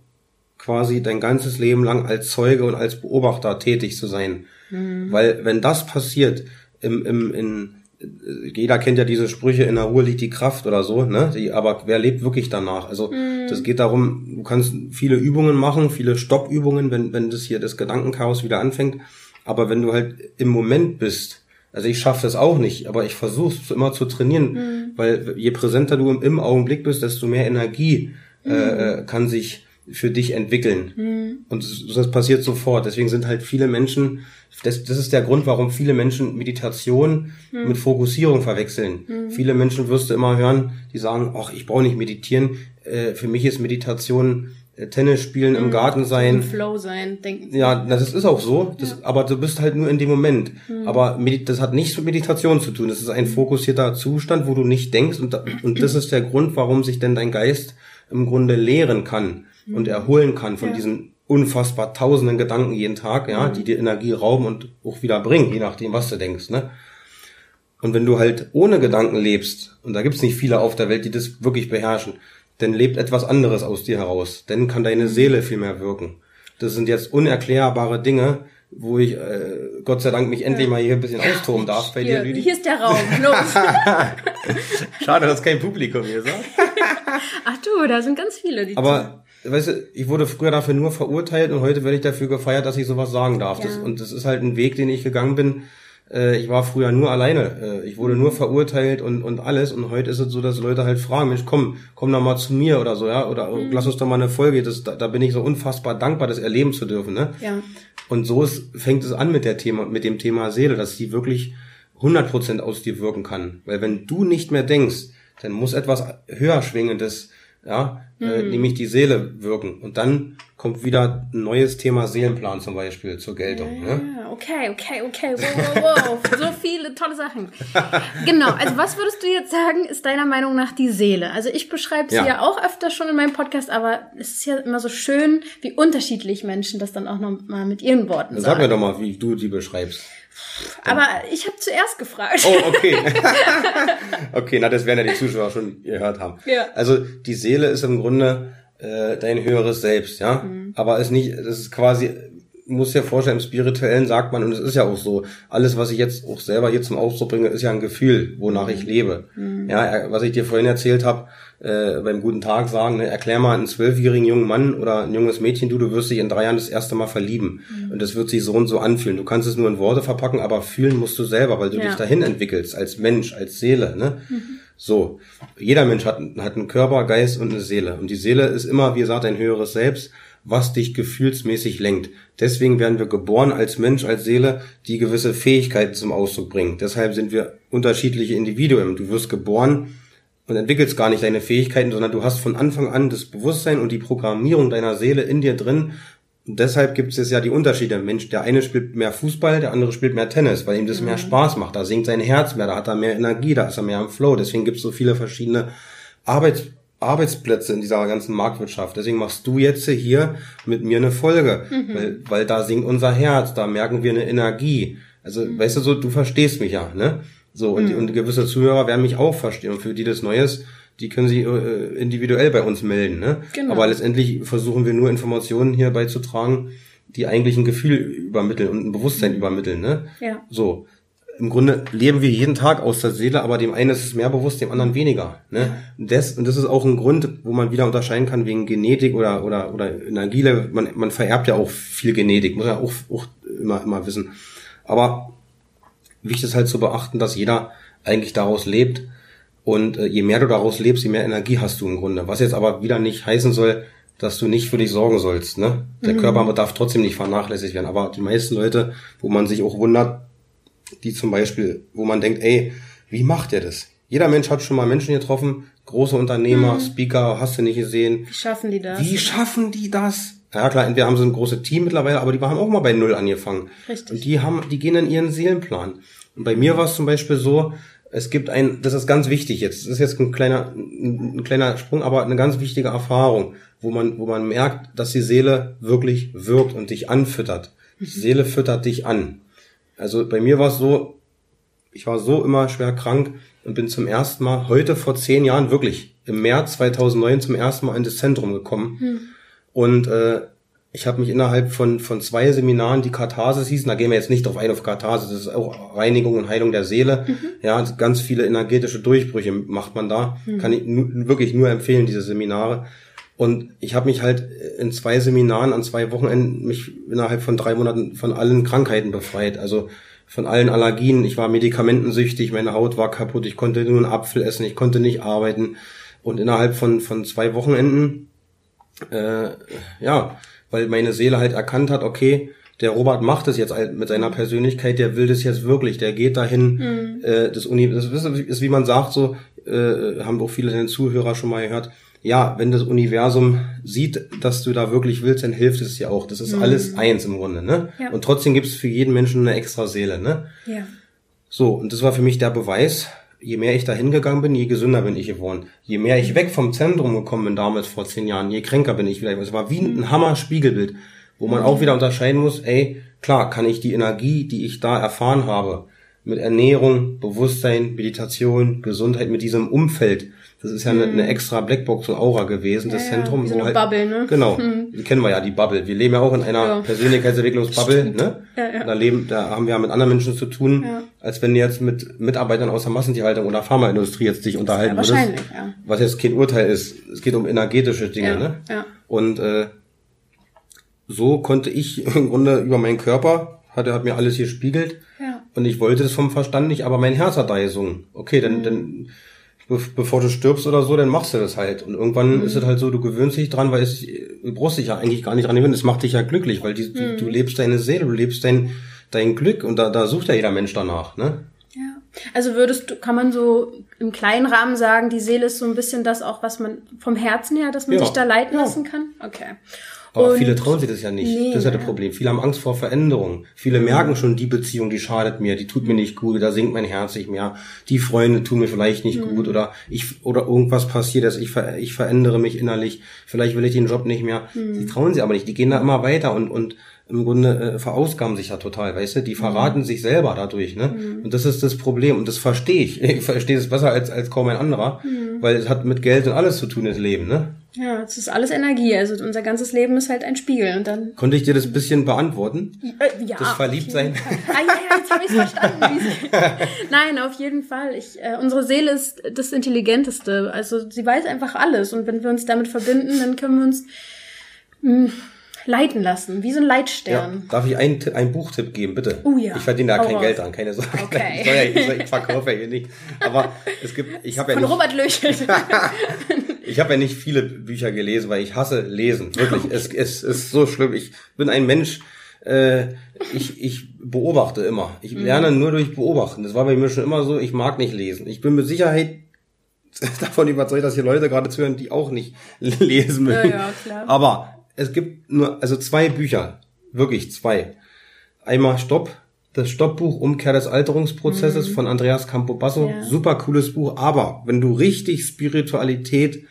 quasi dein ganzes Leben lang als Zeuge und als Beobachter tätig zu sein. Mhm. Weil wenn das passiert, im, im, in, jeder kennt ja diese Sprüche, in der Ruhe liegt die Kraft oder so, ne? Die, aber wer lebt wirklich danach? Also mhm. das geht darum, du kannst viele Übungen machen, viele Stoppübungen, wenn, wenn das hier das Gedankenchaos wieder anfängt. Aber wenn du halt im Moment bist, also ich schaffe das auch nicht, aber ich versuche es immer zu trainieren, mhm. weil je präsenter du im, im, Augenblick bist, desto mehr Energie äh, mhm. äh, kann sich für dich entwickeln. Mhm. Und das, passiert sofort. Deswegen sind halt viele Menschen, das, das ist der Grund, warum viele Menschen Meditation mhm. mit Fokussierung verwechseln. Mhm. Viele Menschen wirst du immer hören, die sagen, ach, ich brauche nicht meditieren. Äh, für mich ist Meditation äh, Tennis spielen im hm. Garten sein. Im Flow sein, denken. Ja, das ist auch so. Das, ja. Aber du bist halt nur in dem Moment. Mhm. Aber das hat nichts mit Meditation zu tun. Das ist ein hm. fokussierter Zustand, wo du nicht denkst. Und, und das ist der Grund, warum sich denn dein Geist im Grunde lehren kann und erholen kann von ja. diesen unfassbar tausenden Gedanken jeden Tag, ja, mhm. die dir Energie rauben und auch wieder bringen, je nachdem, was du denkst, ne? Und wenn du halt ohne Gedanken lebst, und da gibt's nicht viele auf der Welt, die das wirklich beherrschen, dann lebt etwas anderes aus dir heraus. Dann kann deine Seele viel mehr wirken. Das sind jetzt unerklärbare Dinge, wo ich äh, Gott sei Dank mich endlich mal hier ein bisschen austoben darf bei hier, dir, Lüdi. Hier ist der Raum, los. Schade, dass kein Publikum hier ist. Ach du, da sind ganz viele. Die Aber weißt du, ich wurde früher dafür nur verurteilt und heute werde ich dafür gefeiert, dass ich sowas sagen darf. Ja. Das, und das ist halt ein Weg, den ich gegangen bin. Äh, ich war früher nur alleine. Äh, ich wurde nur verurteilt und, und alles. Und heute ist es so, dass Leute halt fragen, Mensch, komm, komm doch mal zu mir oder so, ja, oder mhm. lass uns doch mal eine Folge. Das, da, da bin ich so unfassbar dankbar, das erleben zu dürfen. Ne? Ja. Und so ist, fängt es an mit der Thema, mit dem Thema Seele, dass die wirklich 100% aus dir wirken kann. Weil wenn du nicht mehr denkst, dann muss etwas höher schwingendes, ja, äh, mhm. äh, nämlich die Seele wirken. Und dann kommt wieder ein neues Thema Seelenplan zum Beispiel zur Geltung. Ja, ne? okay, okay, okay, wow, wow, wow. so viele tolle Sachen. Genau, also was würdest du jetzt sagen, ist deiner Meinung nach die Seele? Also ich beschreibe sie ja. ja auch öfter schon in meinem Podcast, aber es ist ja immer so schön, wie unterschiedlich Menschen das dann auch noch mal mit ihren Worten sagen. Sag mir doch mal, wie du die beschreibst. Aber ich habe zuerst gefragt. Oh, okay. okay, na, das werden ja die Zuschauer schon gehört haben. Ja. Also die Seele ist im Grunde äh, dein höheres Selbst, ja. Mhm. Aber es nicht, das ist quasi, muss ja vorstellen, im Spirituellen sagt man, und es ist ja auch so, alles, was ich jetzt auch selber hier zum Ausdruck bringe, ist ja ein Gefühl, wonach ich lebe. Mhm. Ja, was ich dir vorhin erzählt habe, äh, beim guten Tag sagen, ne, erklär mal einen zwölfjährigen jungen Mann oder ein junges Mädchen, du, du wirst dich in drei Jahren das erste Mal verlieben. Mhm. Und das wird sich so und so anfühlen. Du kannst es nur in Worte verpacken, aber fühlen musst du selber, weil du ja. dich dahin entwickelst, als Mensch, als Seele. Ne? Mhm. So, jeder Mensch hat, hat einen Körper, Geist und eine Seele. Und die Seele ist immer, wie gesagt, ein höheres Selbst, was dich gefühlsmäßig lenkt. Deswegen werden wir geboren als Mensch, als Seele, die gewisse Fähigkeiten zum Ausdruck bringen. Deshalb sind wir unterschiedliche Individuen. Du wirst geboren und entwickelst gar nicht deine Fähigkeiten, sondern du hast von Anfang an das Bewusstsein und die Programmierung deiner Seele in dir drin. Und deshalb gibt es ja die Unterschiede. Mensch, der eine spielt mehr Fußball, der andere spielt mehr Tennis, weil ihm das mhm. mehr Spaß macht. Da singt sein Herz mehr, da hat er mehr Energie, da ist er mehr am Flow. Deswegen gibt es so viele verschiedene Arbeits Arbeitsplätze in dieser ganzen Marktwirtschaft. Deswegen machst du jetzt hier mit mir eine Folge, mhm. weil, weil da singt unser Herz, da merken wir eine Energie. Also, mhm. weißt du so, du verstehst mich ja, ne? So, und, mhm. und gewisse Zuhörer werden mich auch verstehen. Und für die das Neues, die können sich äh, individuell bei uns melden. Ne? Genau. Aber letztendlich versuchen wir nur Informationen hier beizutragen, die eigentlich ein Gefühl übermitteln und ein Bewusstsein übermitteln. Ne? Ja. So. Im Grunde leben wir jeden Tag aus der Seele, aber dem einen ist es mehr bewusst, dem anderen weniger. Ne? Und, das, und das ist auch ein Grund, wo man wieder unterscheiden kann wegen Genetik oder, oder, oder Energielevel. Man, man vererbt ja auch viel Genetik, muss ja auch, auch immer, immer wissen. Aber wichtig ist halt zu beachten, dass jeder eigentlich daraus lebt. Und äh, je mehr du daraus lebst, je mehr Energie hast du im Grunde. Was jetzt aber wieder nicht heißen soll, dass du nicht für dich sorgen sollst. Ne? Der mhm. Körper darf trotzdem nicht vernachlässigt werden. Aber die meisten Leute, wo man sich auch wundert, die zum Beispiel, wo man denkt, ey, wie macht der das? Jeder Mensch hat schon mal Menschen getroffen, große Unternehmer, mhm. Speaker, hast du nicht gesehen. Wie schaffen die das? Wie schaffen die das? Ja klar, entweder haben sie ein großes Team mittlerweile, aber die haben auch mal bei Null angefangen. Richtig. Und die haben, die gehen in ihren Seelenplan. Und bei mir war es zum Beispiel so, es gibt ein, das ist ganz wichtig jetzt, das ist jetzt ein kleiner, ein kleiner Sprung, aber eine ganz wichtige Erfahrung, wo man, wo man merkt, dass die Seele wirklich wirkt und dich anfüttert. Die Seele füttert dich an. Also bei mir war es so, ich war so immer schwer krank und bin zum ersten Mal heute vor zehn Jahren wirklich im März 2009 zum ersten Mal in das Zentrum gekommen. Hm. Und äh, ich habe mich innerhalb von, von zwei Seminaren, die Katharsis hießen, da gehen wir jetzt nicht drauf ein auf Katharsis, das ist auch Reinigung und Heilung der Seele. Mhm. Ja, ganz viele energetische Durchbrüche macht man da. Mhm. Kann ich wirklich nur empfehlen, diese Seminare. Und ich habe mich halt in zwei Seminaren an zwei Wochenenden mich innerhalb von drei Monaten von allen Krankheiten befreit. Also von allen Allergien. Ich war medikamentensüchtig, meine Haut war kaputt, ich konnte nur einen Apfel essen, ich konnte nicht arbeiten. Und innerhalb von, von zwei Wochenenden, äh, ja, weil meine Seele halt erkannt hat, okay, der Robert macht es jetzt mit seiner Persönlichkeit, der will das jetzt wirklich, der geht dahin, mhm. äh, das Uni, das ist, wie man sagt, so, äh, haben auch viele den Zuhörer schon mal gehört, ja, wenn das Universum sieht, dass du da wirklich willst, dann hilft es dir auch. Das ist mhm. alles eins im Grunde, ne? Ja. Und trotzdem gibt es für jeden Menschen eine extra Seele, ne? Ja. So, und das war für mich der Beweis, je mehr ich da hingegangen bin, je gesünder bin ich geworden. Je mehr ich weg vom Zentrum gekommen bin damals vor zehn Jahren, je kränker bin ich wieder. Es war wie ein Hammer-Spiegelbild, wo man auch wieder unterscheiden muss, ey, klar, kann ich die Energie, die ich da erfahren habe, mit Ernährung, Bewusstsein, Meditation, Gesundheit, mit diesem Umfeld, das ist ja eine, eine mhm. extra Blackbox und Aura gewesen, das ja, Zentrum. Wie so eine halt, Bubble, ne? Genau. Die kennen wir ja, die Bubble. Wir leben ja auch in einer ja. Persönlichkeitsentwicklungsbubble, ne? Ja, ja. Da leben, da haben wir ja mit anderen Menschen zu tun, ja. als wenn du jetzt mit Mitarbeitern aus der Massentierhaltung oder Pharmaindustrie jetzt dich unterhalten ja, wahrscheinlich, würdest. Ja. Was jetzt kein Urteil ist. Es geht um energetische Dinge, ne? Ja. Und äh, so konnte ich im Grunde über meinen Körper, hat er hat mir alles hier spiegelt. Ja. Und ich wollte das vom Verstand nicht, aber mein Herz hat da gesungen. Okay, dann, mhm. dann bevor du stirbst oder so, dann machst du das halt. Und irgendwann mhm. ist es halt so, du gewöhnst dich dran, weil es, du brauchst dich ja eigentlich gar nicht dran gewöhnen. Es macht dich ja glücklich, weil die, mhm. du, du, lebst deine Seele, du lebst dein, dein Glück und da, da sucht ja jeder Mensch danach, ne? Ja. Also würdest du, kann man so im kleinen Rahmen sagen, die Seele ist so ein bisschen das auch, was man vom Herzen her, dass man ja. sich da leiten ja. lassen kann? Okay. Aber und viele trauen sich das ja nicht. Nee, das ist ja das Problem. Viele haben Angst vor Veränderung. Viele merken schon, die Beziehung, die schadet mir, die tut mir nicht gut, da sinkt mein Herz nicht mehr. Die Freunde tun mir vielleicht nicht mhm. gut oder ich oder irgendwas passiert, dass ich ver, ich verändere mich innerlich. Vielleicht will ich den Job nicht mehr. Mhm. Die trauen sie aber nicht. Die gehen da immer weiter und und im Grunde äh, verausgaben sich ja total, weißt du? Die verraten mhm. sich selber dadurch, ne? Mhm. Und das ist das Problem und das verstehe ich. Ich verstehe es besser als als kaum ein anderer, mhm. weil es hat mit Geld und alles zu tun, das Leben, ne? Ja, es ist alles Energie. Also unser ganzes Leben ist halt ein Spiegel und dann. Konnte ich dir das bisschen beantworten? Äh, ja. Das Verliebtsein. ah, ja, ja, jetzt habe ich verstanden. Nein, auf jeden Fall. Ich, äh, unsere Seele ist das Intelligenteste. Also sie weiß einfach alles und wenn wir uns damit verbinden, dann können wir uns mh, hm, leiten lassen, wie so ein Leitstern. Ja, darf ich einen, einen Buchtipp geben, bitte? Oh ja. Ich verdiene da kein Geld dran, keine Sorge. Okay. Ich, ja, ich, ich verkaufe ja hier nicht. Aber es gibt, ich habe ja nicht. Von Robert Löchel. ich habe ja nicht viele Bücher gelesen, weil ich hasse Lesen. Wirklich, es, es ist so schlimm. Ich bin ein Mensch, äh, ich, ich beobachte immer. Ich mhm. lerne nur durch Beobachten. Das war bei mir schon immer so. Ich mag nicht lesen. Ich bin mit Sicherheit davon überzeugt, dass hier Leute gerade zuhören, die auch nicht lesen mögen. Ja, ja, klar. Aber es gibt nur, also zwei Bücher, wirklich zwei. Einmal Stopp, das Stoppbuch Umkehr des Alterungsprozesses mhm. von Andreas Campobasso. Ja. Super cooles Buch, aber wenn du richtig Spiritualität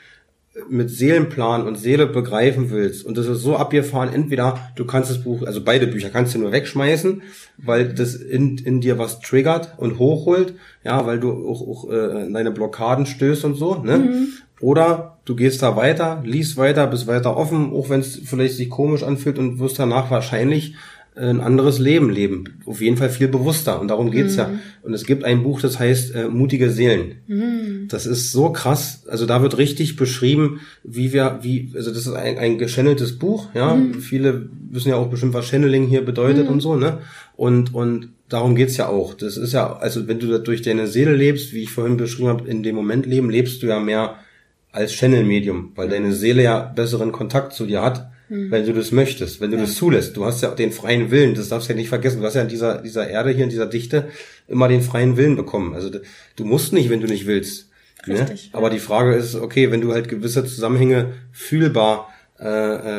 mit Seelenplan und Seele begreifen willst und das ist so abgefahren, entweder du kannst das Buch, also beide Bücher kannst du nur wegschmeißen, weil das in, in dir was triggert und hochholt, ja, weil du auch, auch äh, deine Blockaden stößt und so, ne? Mhm. Oder du gehst da weiter, liest weiter, bist weiter offen, auch wenn es vielleicht sich komisch anfühlt und wirst danach wahrscheinlich ein anderes Leben leben. Auf jeden Fall viel bewusster. Und darum geht's mhm. ja. Und es gibt ein Buch, das heißt äh, Mutige Seelen. Mhm. Das ist so krass. Also da wird richtig beschrieben, wie wir, wie, also das ist ein, ein geschanneltes Buch, ja. Mhm. Viele wissen ja auch bestimmt, was Channeling hier bedeutet mhm. und so, ne? Und, und darum geht's ja auch. Das ist ja, also wenn du durch deine Seele lebst, wie ich vorhin beschrieben habe, in dem Moment leben, lebst du ja mehr als Channel-Medium, weil deine Seele ja besseren Kontakt zu dir hat, mhm. wenn du das möchtest, wenn du ja. das zulässt. Du hast ja den freien Willen, das darfst du ja nicht vergessen. Du hast ja in dieser, dieser Erde hier, in dieser Dichte, immer den freien Willen bekommen. Also du musst nicht, wenn du nicht willst. Ne? Richtig, ne? ja. Aber die Frage ist, okay, wenn du halt gewisse Zusammenhänge fühlbar äh,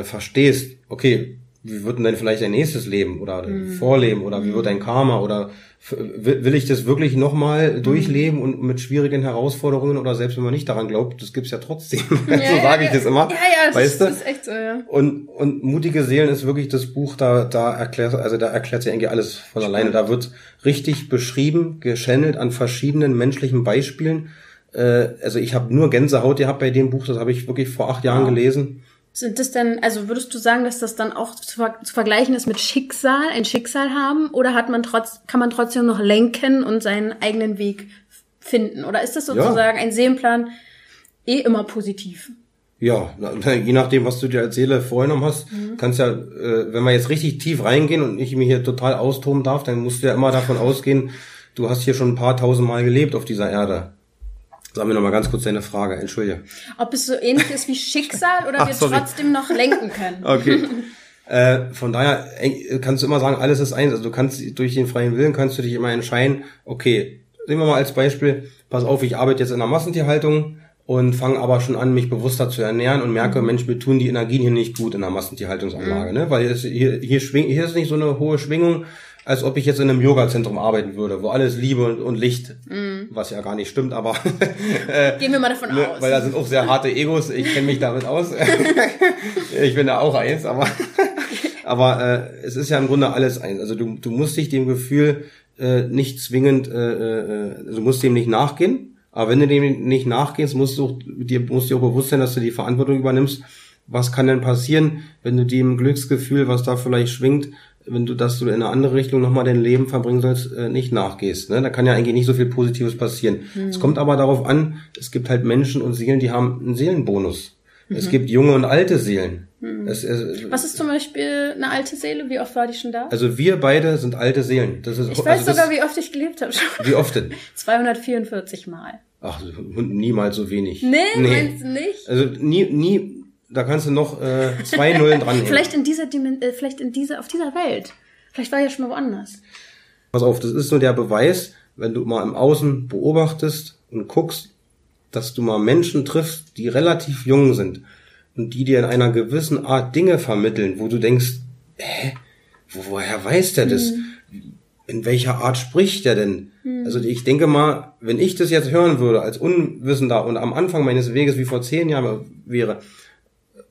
äh, verstehst, okay, wie wird denn dann vielleicht dein nächstes Leben oder mhm. Vorleben oder wie wird dein Karma oder will ich das wirklich nochmal mhm. durchleben und mit schwierigen Herausforderungen oder selbst wenn man nicht daran glaubt, das gibt's ja trotzdem. Ja, so sage ich das immer. Ja, ja, das weißt du? ist echt so, ja. Und, und mutige Seelen ist wirklich das Buch, da, da erklärt, also da erklärt sich eigentlich alles von Spannend. alleine. Da wird richtig beschrieben, geschannelt an verschiedenen menschlichen Beispielen. Äh, also ich habe nur Gänsehaut gehabt bei dem Buch, das habe ich wirklich vor acht Jahren gelesen. Sind das denn, also würdest du sagen, dass das dann auch zu, zu, vergleichen ist mit Schicksal, ein Schicksal haben? Oder hat man trotz, kann man trotzdem noch lenken und seinen eigenen Weg finden? Oder ist das sozusagen ja. ein Seelenplan eh immer positiv? Ja, je nachdem, was du dir als Seele vorgenommen hast, mhm. kannst ja, äh, wenn wir jetzt richtig tief reingehen und ich mich hier total austoben darf, dann musst du ja immer davon ausgehen, du hast hier schon ein paar tausend Mal gelebt auf dieser Erde. Sagen wir noch mal ganz kurz deine Frage, entschuldige. Ob es so ähnlich ist wie Schicksal oder wir sorry. trotzdem noch lenken können. Okay. äh, von daher kannst du immer sagen, alles ist eins. Also du kannst durch den freien Willen kannst du dich immer entscheiden, okay, nehmen wir mal als Beispiel, pass auf, ich arbeite jetzt in der Massentierhaltung und fange aber schon an, mich bewusster zu ernähren und merke, mhm. Mensch, mir tun die Energien hier nicht gut in der Massentierhaltungsanlage, mhm. ne? Weil hier, hier, schwing, hier ist nicht so eine hohe Schwingung, als ob ich jetzt in einem Yoga-Zentrum arbeiten würde, wo alles Liebe und, und Licht, mm. was ja gar nicht stimmt, aber äh, gehen wir mal davon ne, aus. Weil da sind auch sehr harte Egos, ich kenne mich damit aus. ich bin da auch eins, aber aber äh, es ist ja im Grunde alles eins. Also du, du musst dich dem Gefühl äh, nicht zwingend, äh, äh, du musst dem nicht nachgehen, aber wenn du dem nicht nachgehst, musst du dir musst dir auch bewusst sein, dass du die Verantwortung übernimmst. Was kann denn passieren, wenn du dem Glücksgefühl, was da vielleicht schwingt, wenn du, dass du in eine andere Richtung nochmal dein Leben verbringen sollst, äh, nicht nachgehst. Ne? Da kann ja eigentlich nicht so viel Positives passieren. Mhm. Es kommt aber darauf an, es gibt halt Menschen und Seelen, die haben einen Seelenbonus. Mhm. Es gibt junge und alte Seelen. Mhm. Es, es, Was ist zum Beispiel eine alte Seele? Wie oft war die schon da? Also wir beide sind alte Seelen. Das ist, ich weiß also sogar, wie oft ich gelebt habe. Wie oft denn? 244 Mal. Ach, niemals so wenig. Nee, nee. meinst du nicht? Also nie, nie, da kannst du noch äh, zwei Nullen dran vielleicht in dieser Dimen äh, vielleicht in dieser, auf dieser Welt. Vielleicht war ja schon mal woanders. Pass auf, das ist nur der Beweis, wenn du mal im Außen beobachtest und guckst, dass du mal Menschen triffst, die relativ jung sind und die dir in einer gewissen Art Dinge vermitteln, wo du denkst, hä, woher weiß der das? Mhm. In welcher Art spricht der denn? Mhm. Also ich denke mal, wenn ich das jetzt hören würde als Unwissender und am Anfang meines Weges wie vor zehn Jahren wäre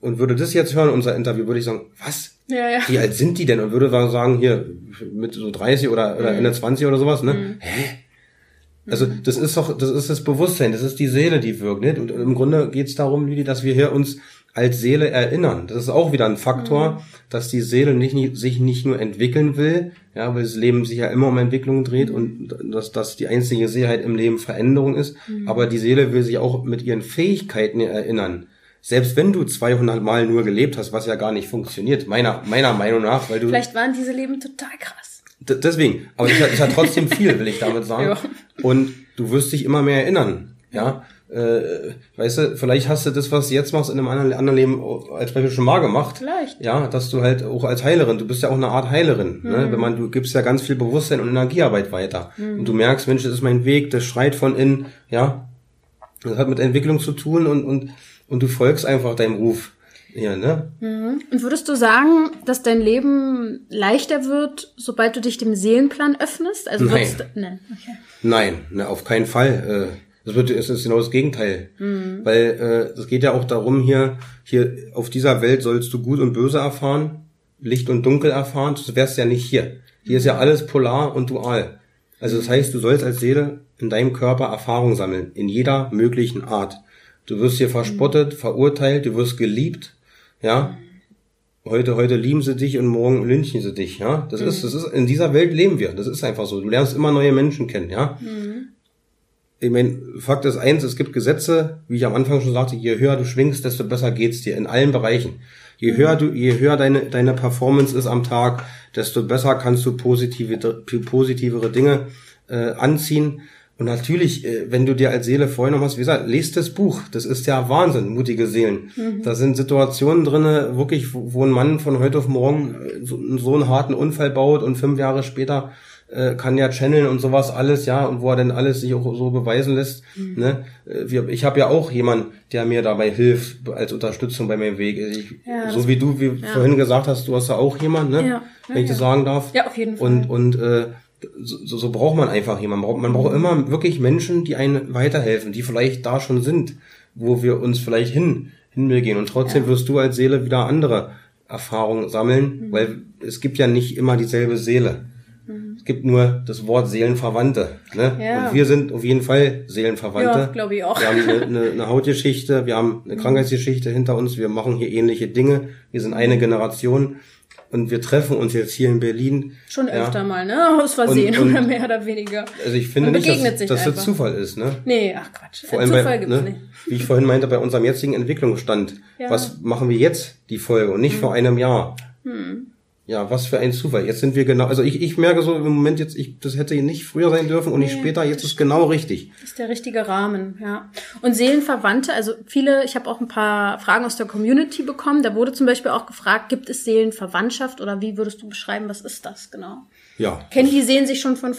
und würde das jetzt hören, unser Interview, würde ich sagen, was? Ja, ja. Wie alt sind die denn? Und würde sagen, hier mit so 30 oder, oder mhm. Ende 20 oder sowas, ne? Mhm. Hä? Also das ist doch, das ist das Bewusstsein, das ist die Seele, die wirkt. Nicht? Und im Grunde geht es darum, Lili, dass wir hier uns als Seele erinnern. Das ist auch wieder ein Faktor, mhm. dass die Seele nicht, nicht, sich nicht nur entwickeln will, ja, weil das Leben sich ja immer um Entwicklung dreht und dass das die einzige Sicherheit im Leben Veränderung ist. Mhm. Aber die Seele will sich auch mit ihren Fähigkeiten erinnern. Selbst wenn du 200 Mal nur gelebt hast, was ja gar nicht funktioniert, meiner, meiner Meinung nach, weil du... Vielleicht waren diese Leben total krass. deswegen. Aber es ist ja trotzdem viel, will ich damit sagen. Ja. Und du wirst dich immer mehr erinnern. Ja, äh, weißt du, vielleicht hast du das, was du jetzt machst, in einem anderen, anderen Leben als Beispiel schon mal gemacht. Vielleicht. Ja, dass du halt auch als Heilerin, du bist ja auch eine Art Heilerin. Ne? Mhm. Ne? Wenn man, du gibst ja ganz viel Bewusstsein und Energiearbeit weiter. Mhm. Und du merkst, Mensch, das ist mein Weg, das schreit von innen, ja. Das hat mit Entwicklung zu tun und, und und du folgst einfach deinem Ruf. Ja, ne? Mhm. Und würdest du sagen, dass dein Leben leichter wird, sobald du dich dem Seelenplan öffnest? Also Nein. Du, ne, okay. Nein, ne, auf keinen Fall. Äh, das wird, es ist genau das Gegenteil. Mhm. Weil äh, es geht ja auch darum, hier, hier auf dieser Welt sollst du Gut und Böse erfahren, Licht und Dunkel erfahren. Das wärst ja nicht hier. Hier ist ja alles polar und dual. Also das heißt, du sollst als Seele in deinem Körper Erfahrung sammeln, in jeder möglichen Art. Du wirst hier verspottet, verurteilt, du wirst geliebt, ja. Heute, heute lieben sie dich und morgen lynchen sie dich, ja. Das mhm. ist, das ist, in dieser Welt leben wir. Das ist einfach so. Du lernst immer neue Menschen kennen, ja. Mhm. Ich meine, Fakt ist eins, es gibt Gesetze, wie ich am Anfang schon sagte, je höher du schwingst, desto besser geht's dir in allen Bereichen. Je mhm. höher du, je höher deine, deine Performance ist am Tag, desto besser kannst du positive, positivere Dinge äh, anziehen. Und natürlich, äh, wenn du dir als Seele vorher noch was, wie gesagt, lest das Buch. Das ist ja Wahnsinn, mutige Seelen. Mhm. Da sind Situationen drinne, wirklich, wo ein Mann von heute auf morgen äh, so, einen harten Unfall baut und fünf Jahre später äh, kann ja channeln und sowas alles, ja, und wo er denn alles sich auch so beweisen lässt. Mhm. Ne? Ich habe ja auch jemanden, der mir dabei hilft als Unterstützung bei meinem Weg. Ich, ja, so wie du wie ja. vorhin gesagt hast, du hast ja auch jemanden, ne? Ja. wenn ich das sagen darf. Ja, auf jeden Fall. Und, und äh, so, so braucht man einfach jemanden. Man braucht, man braucht immer wirklich Menschen, die einen weiterhelfen, die vielleicht da schon sind, wo wir uns vielleicht hin hinbegehen. Und trotzdem ja. wirst du als Seele wieder andere Erfahrungen sammeln, mhm. weil es gibt ja nicht immer dieselbe Seele. Mhm. Es gibt nur das Wort Seelenverwandte. Ne? Ja. Und wir sind auf jeden Fall Seelenverwandte. Ja, glaube ich auch. Wir haben eine, eine, eine Hautgeschichte, wir haben eine mhm. Krankheitsgeschichte hinter uns, wir machen hier ähnliche Dinge. Wir sind eine Generation und wir treffen uns jetzt hier in Berlin. Schon öfter ja. mal, ne? Aus Versehen und, und, oder mehr oder weniger. Also ich finde nicht, dass, dass das Zufall ist, ne? Nee, ach Quatsch. Vor allem Zufall bei, gibt's ne? nicht. Wie ich vorhin meinte, bei unserem jetzigen Entwicklungsstand. Ja. Was machen wir jetzt, die Folge, und nicht hm. vor einem Jahr? Hm. Ja, was für ein Zufall. Jetzt sind wir genau, also ich, ich merke so im Moment jetzt, ich, das hätte nicht früher sein dürfen und nee, nicht später, jetzt ist genau richtig. Das ist der richtige Rahmen, ja. Und Seelenverwandte, also viele, ich habe auch ein paar Fragen aus der Community bekommen, da wurde zum Beispiel auch gefragt, gibt es Seelenverwandtschaft oder wie würdest du beschreiben, was ist das genau? Ja. Kennen die sehen sich schon von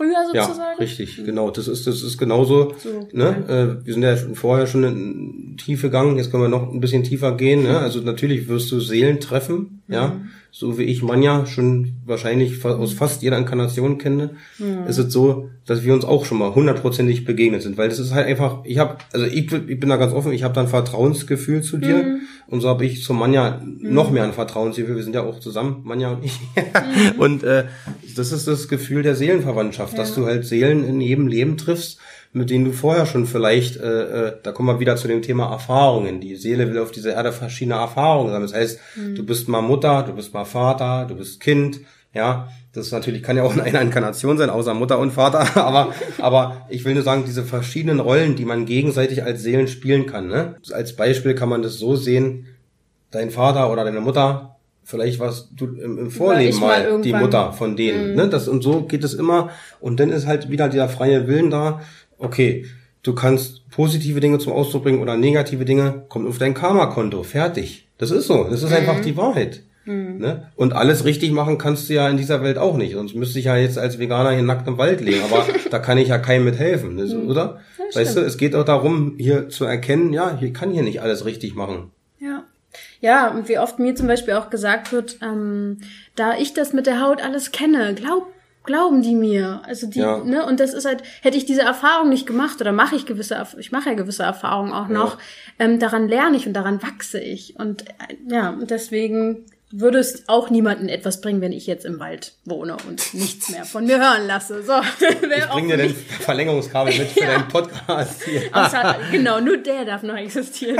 früher sozusagen? Ja, richtig, genau. Das ist, das ist genauso. So, ne? Äh, wir sind ja vorher schon in Tiefe gegangen, jetzt können wir noch ein bisschen tiefer gehen. Ne? Also natürlich wirst du Seelen treffen, mhm. Ja so wie ich Manja schon wahrscheinlich aus fast jeder Inkarnation kenne, mhm. ist es so, dass wir uns auch schon mal hundertprozentig begegnet sind, weil das ist halt einfach, ich habe, also ich, ich, bin da ganz offen, ich habe da ein Vertrauensgefühl zu dir mhm. und so habe ich zu Manja mhm. noch mehr ein Vertrauensgefühl, wir sind ja auch zusammen, Manja und ich. Mhm. und äh, das ist das Gefühl der Seelenverwandtschaft, ja. dass du halt Seelen in jedem Leben triffst, mit denen du vorher schon vielleicht, äh, äh, da kommen wir wieder zu dem Thema Erfahrungen. Die Seele will auf dieser Erde verschiedene Erfahrungen haben. Das heißt, mhm. du bist mal Mutter, du bist mal Vater, du bist Kind, ja. Das ist natürlich kann ja auch in einer Inkarnation sein, außer Mutter und Vater. aber, aber ich will nur sagen, diese verschiedenen Rollen, die man gegenseitig als Seelen spielen kann. Ne? Als Beispiel kann man das so sehen: Dein Vater oder deine Mutter vielleicht warst du im, im Vorleben mal, mal die Mutter von denen. Mhm. Ne? Das, und so geht es immer. Und dann ist halt wieder dieser freie Willen da, okay, du kannst positive Dinge zum Ausdruck bringen oder negative Dinge, kommt auf dein Karma-Konto, fertig. Das ist so, das ist mhm. einfach die Wahrheit. Mhm. Ne? Und alles richtig machen kannst du ja in dieser Welt auch nicht. Sonst müsste ich ja jetzt als Veganer hier nackt im Wald leben. Aber da kann ich ja keinem mithelfen, ne? mhm. oder? Ja, weißt du, es geht auch darum, hier zu erkennen, ja, ich kann hier nicht alles richtig machen. Ja. Ja, und wie oft mir zum Beispiel auch gesagt wird, ähm, da ich das mit der Haut alles kenne, glaub glauben die mir. Also die, ja. ne, und das ist halt, hätte ich diese Erfahrung nicht gemacht oder mache ich gewisse, ich mache ja gewisse Erfahrungen auch noch, ja. ähm, daran lerne ich und daran wachse ich. Und äh, ja, und deswegen würde es auch niemanden etwas bringen, wenn ich jetzt im Wald wohne und nichts mehr von mir hören lasse. So, ich bringe dir den Verlängerungskabel mit für ja. deinen Podcast hier. Außer, genau, nur der darf noch existieren.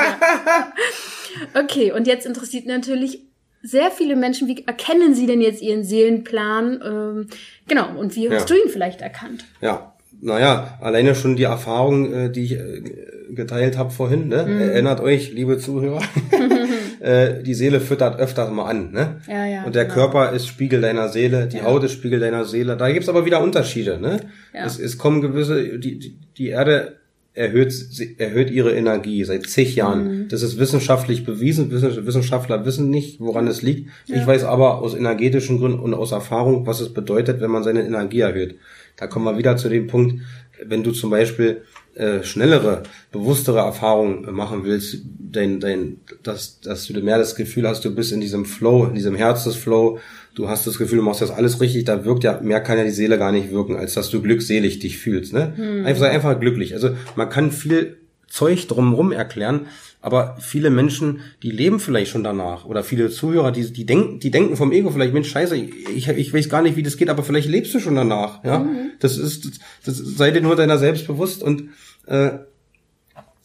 okay, und jetzt interessiert natürlich sehr viele Menschen, wie erkennen sie denn jetzt ihren Seelenplan? Ähm, genau, und wie hast ja. du ihn vielleicht erkannt? Ja, naja, alleine schon die Erfahrung, äh, die ich äh, geteilt habe vorhin, ne? Mhm. erinnert euch, liebe Zuhörer, äh, die Seele füttert öfters mal an. Ne? Ja, ja, und der genau. Körper ist Spiegel deiner Seele, die ja. Haut ist Spiegel deiner Seele. Da gibt's aber wieder Unterschiede. Ne? Ja. Es, es kommen gewisse, die, die Erde erhöht, erhöht ihre Energie seit zig Jahren. Mhm. Das ist wissenschaftlich bewiesen. Wissenschaftler wissen nicht, woran es liegt. Ja. Ich weiß aber aus energetischen Gründen und aus Erfahrung, was es bedeutet, wenn man seine Energie erhöht. Da kommen wir wieder zu dem Punkt, wenn du zum Beispiel äh, schnellere, bewusstere Erfahrungen machen willst, dein, dein, dass, dass du mehr das Gefühl hast, du bist in diesem Flow, in diesem Herzensflow, du hast das Gefühl, du machst das alles richtig, da wirkt ja, mehr kann ja die Seele gar nicht wirken, als dass du glückselig dich fühlst. Ne? Hm. Einfach, sei einfach glücklich. Also man kann viel Zeug drumherum erklären, aber viele Menschen, die leben vielleicht schon danach. Oder viele Zuhörer, die, die denken, die denken vom Ego vielleicht, Mensch, scheiße, ich, ich weiß gar nicht, wie das geht, aber vielleicht lebst du schon danach. Ja, mhm. das ist, das, das sei dir nur deiner selbst bewusst und äh,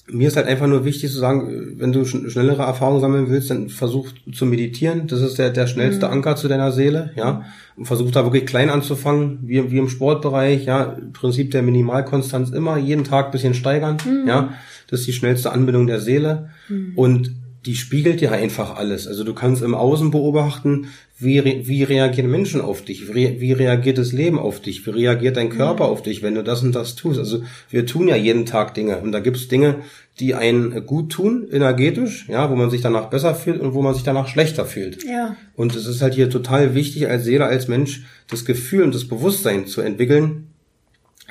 mir ist halt einfach nur wichtig zu sagen, wenn du schnellere Erfahrungen sammeln willst, dann versuch zu meditieren. Das ist der, der schnellste mhm. Anker zu deiner Seele, ja. Und versuch da wirklich klein anzufangen, wie, wie im Sportbereich, ja. Prinzip der Minimalkonstanz immer, jeden Tag bisschen steigern, mhm. ja. Das ist die schnellste Anbindung der Seele. Mhm. Und die spiegelt ja einfach alles. Also du kannst im Außen beobachten, wie, re wie reagieren Menschen auf dich, wie, wie reagiert das Leben auf dich, wie reagiert dein Körper mhm. auf dich, wenn du das und das tust. Also wir tun ja jeden Tag Dinge und da gibt's Dinge, die einen gut tun, energetisch, ja, wo man sich danach besser fühlt und wo man sich danach schlechter fühlt. Ja. Und es ist halt hier total wichtig als Seele, als Mensch, das Gefühl und das Bewusstsein zu entwickeln,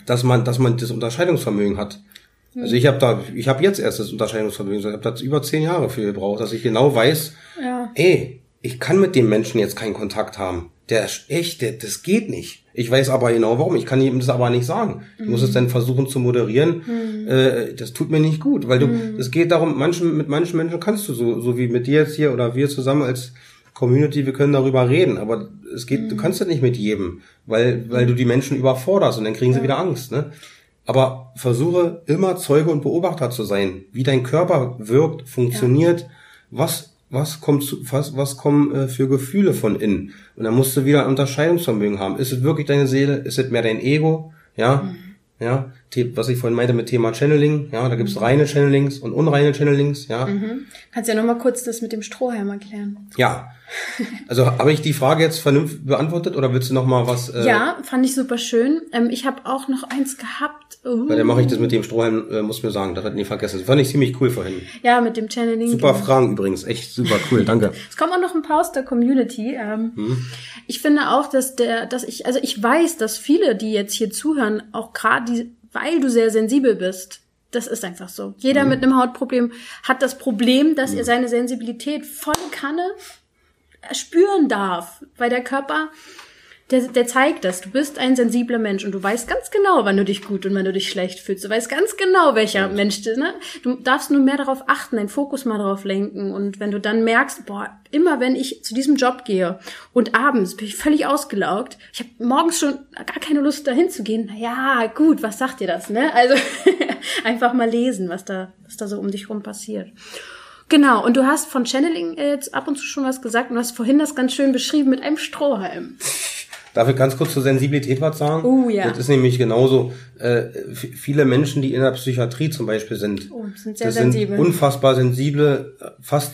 dass man, dass man das Unterscheidungsvermögen hat. Also ich habe da, ich habe jetzt erst das Unterscheidungsvermögen, ich habe da über zehn Jahre für gebraucht, dass ich genau weiß, ja. ey, ich kann mit dem Menschen jetzt keinen Kontakt haben. Der ist echt, der, das geht nicht. Ich weiß aber genau warum. Ich kann ihm das aber nicht sagen. Ich mhm. muss es dann versuchen zu moderieren. Mhm. Äh, das tut mir nicht gut, weil du, mhm. es geht darum, manchen, mit manchen Menschen kannst du so, so wie mit dir jetzt hier oder wir zusammen als Community, wir können darüber reden, aber es geht, du mhm. kannst das nicht mit jedem, weil, weil du die Menschen überforderst und dann kriegen sie wieder Angst, ne? Aber versuche immer Zeuge und Beobachter zu sein, wie dein Körper wirkt, funktioniert, ja. was was kommt zu, was, was kommen äh, für Gefühle von innen. Und dann musst du wieder ein Unterscheidungsvermögen haben. Ist es wirklich deine Seele? Ist es mehr dein Ego? Ja, mhm. ja, was ich vorhin meinte mit Thema Channeling, ja, da gibt's mhm. reine Channelings und unreine Channelings, ja. Mhm. Kannst ja nochmal kurz das mit dem Strohhalm erklären. Ja, also habe ich die Frage jetzt vernünftig beantwortet oder willst du noch mal was? Äh ja, fand ich super schön. Ähm, ich habe auch noch eins gehabt. Uh. Weil dann mache ich das mit dem Strohhalm, äh, muss mir sagen, das hat nie vergessen. Das fand ich ziemlich cool vorhin. Ja, mit dem Channeling. Super genau. Fragen übrigens, echt super cool, danke. es kommt auch noch ein paar aus der Community. Ähm, hm. Ich finde auch, dass der, dass ich, also ich weiß, dass viele, die jetzt hier zuhören, auch gerade die, weil du sehr sensibel bist, das ist einfach so. Jeder mhm. mit einem Hautproblem hat das Problem, dass mhm. er seine Sensibilität voll Kanne spüren darf, weil der Körper, der, der zeigt das. Du bist ein sensibler Mensch und du weißt ganz genau, wann du dich gut und wann du dich schlecht fühlst. Du weißt ganz genau, welcher mhm. Mensch, ne? Du darfst nur mehr darauf achten, deinen Fokus mal darauf lenken. Und wenn du dann merkst, boah, immer wenn ich zu diesem Job gehe und abends bin ich völlig ausgelaugt, ich habe morgens schon gar keine Lust dahin zu gehen. Ja, gut, was sagt dir das, ne? Also einfach mal lesen, was da, was da so um dich rum passiert. Genau, und du hast von Channeling jetzt ab und zu schon was gesagt und hast vorhin das ganz schön beschrieben mit einem Strohhalm. Darf ich ganz kurz zur Sensibilität was sagen? Oh ja. Das ist nämlich genauso. Äh, viele Menschen, die in der Psychiatrie zum Beispiel sind, oh, sind sehr das sensibel. sind unfassbar sensible, fast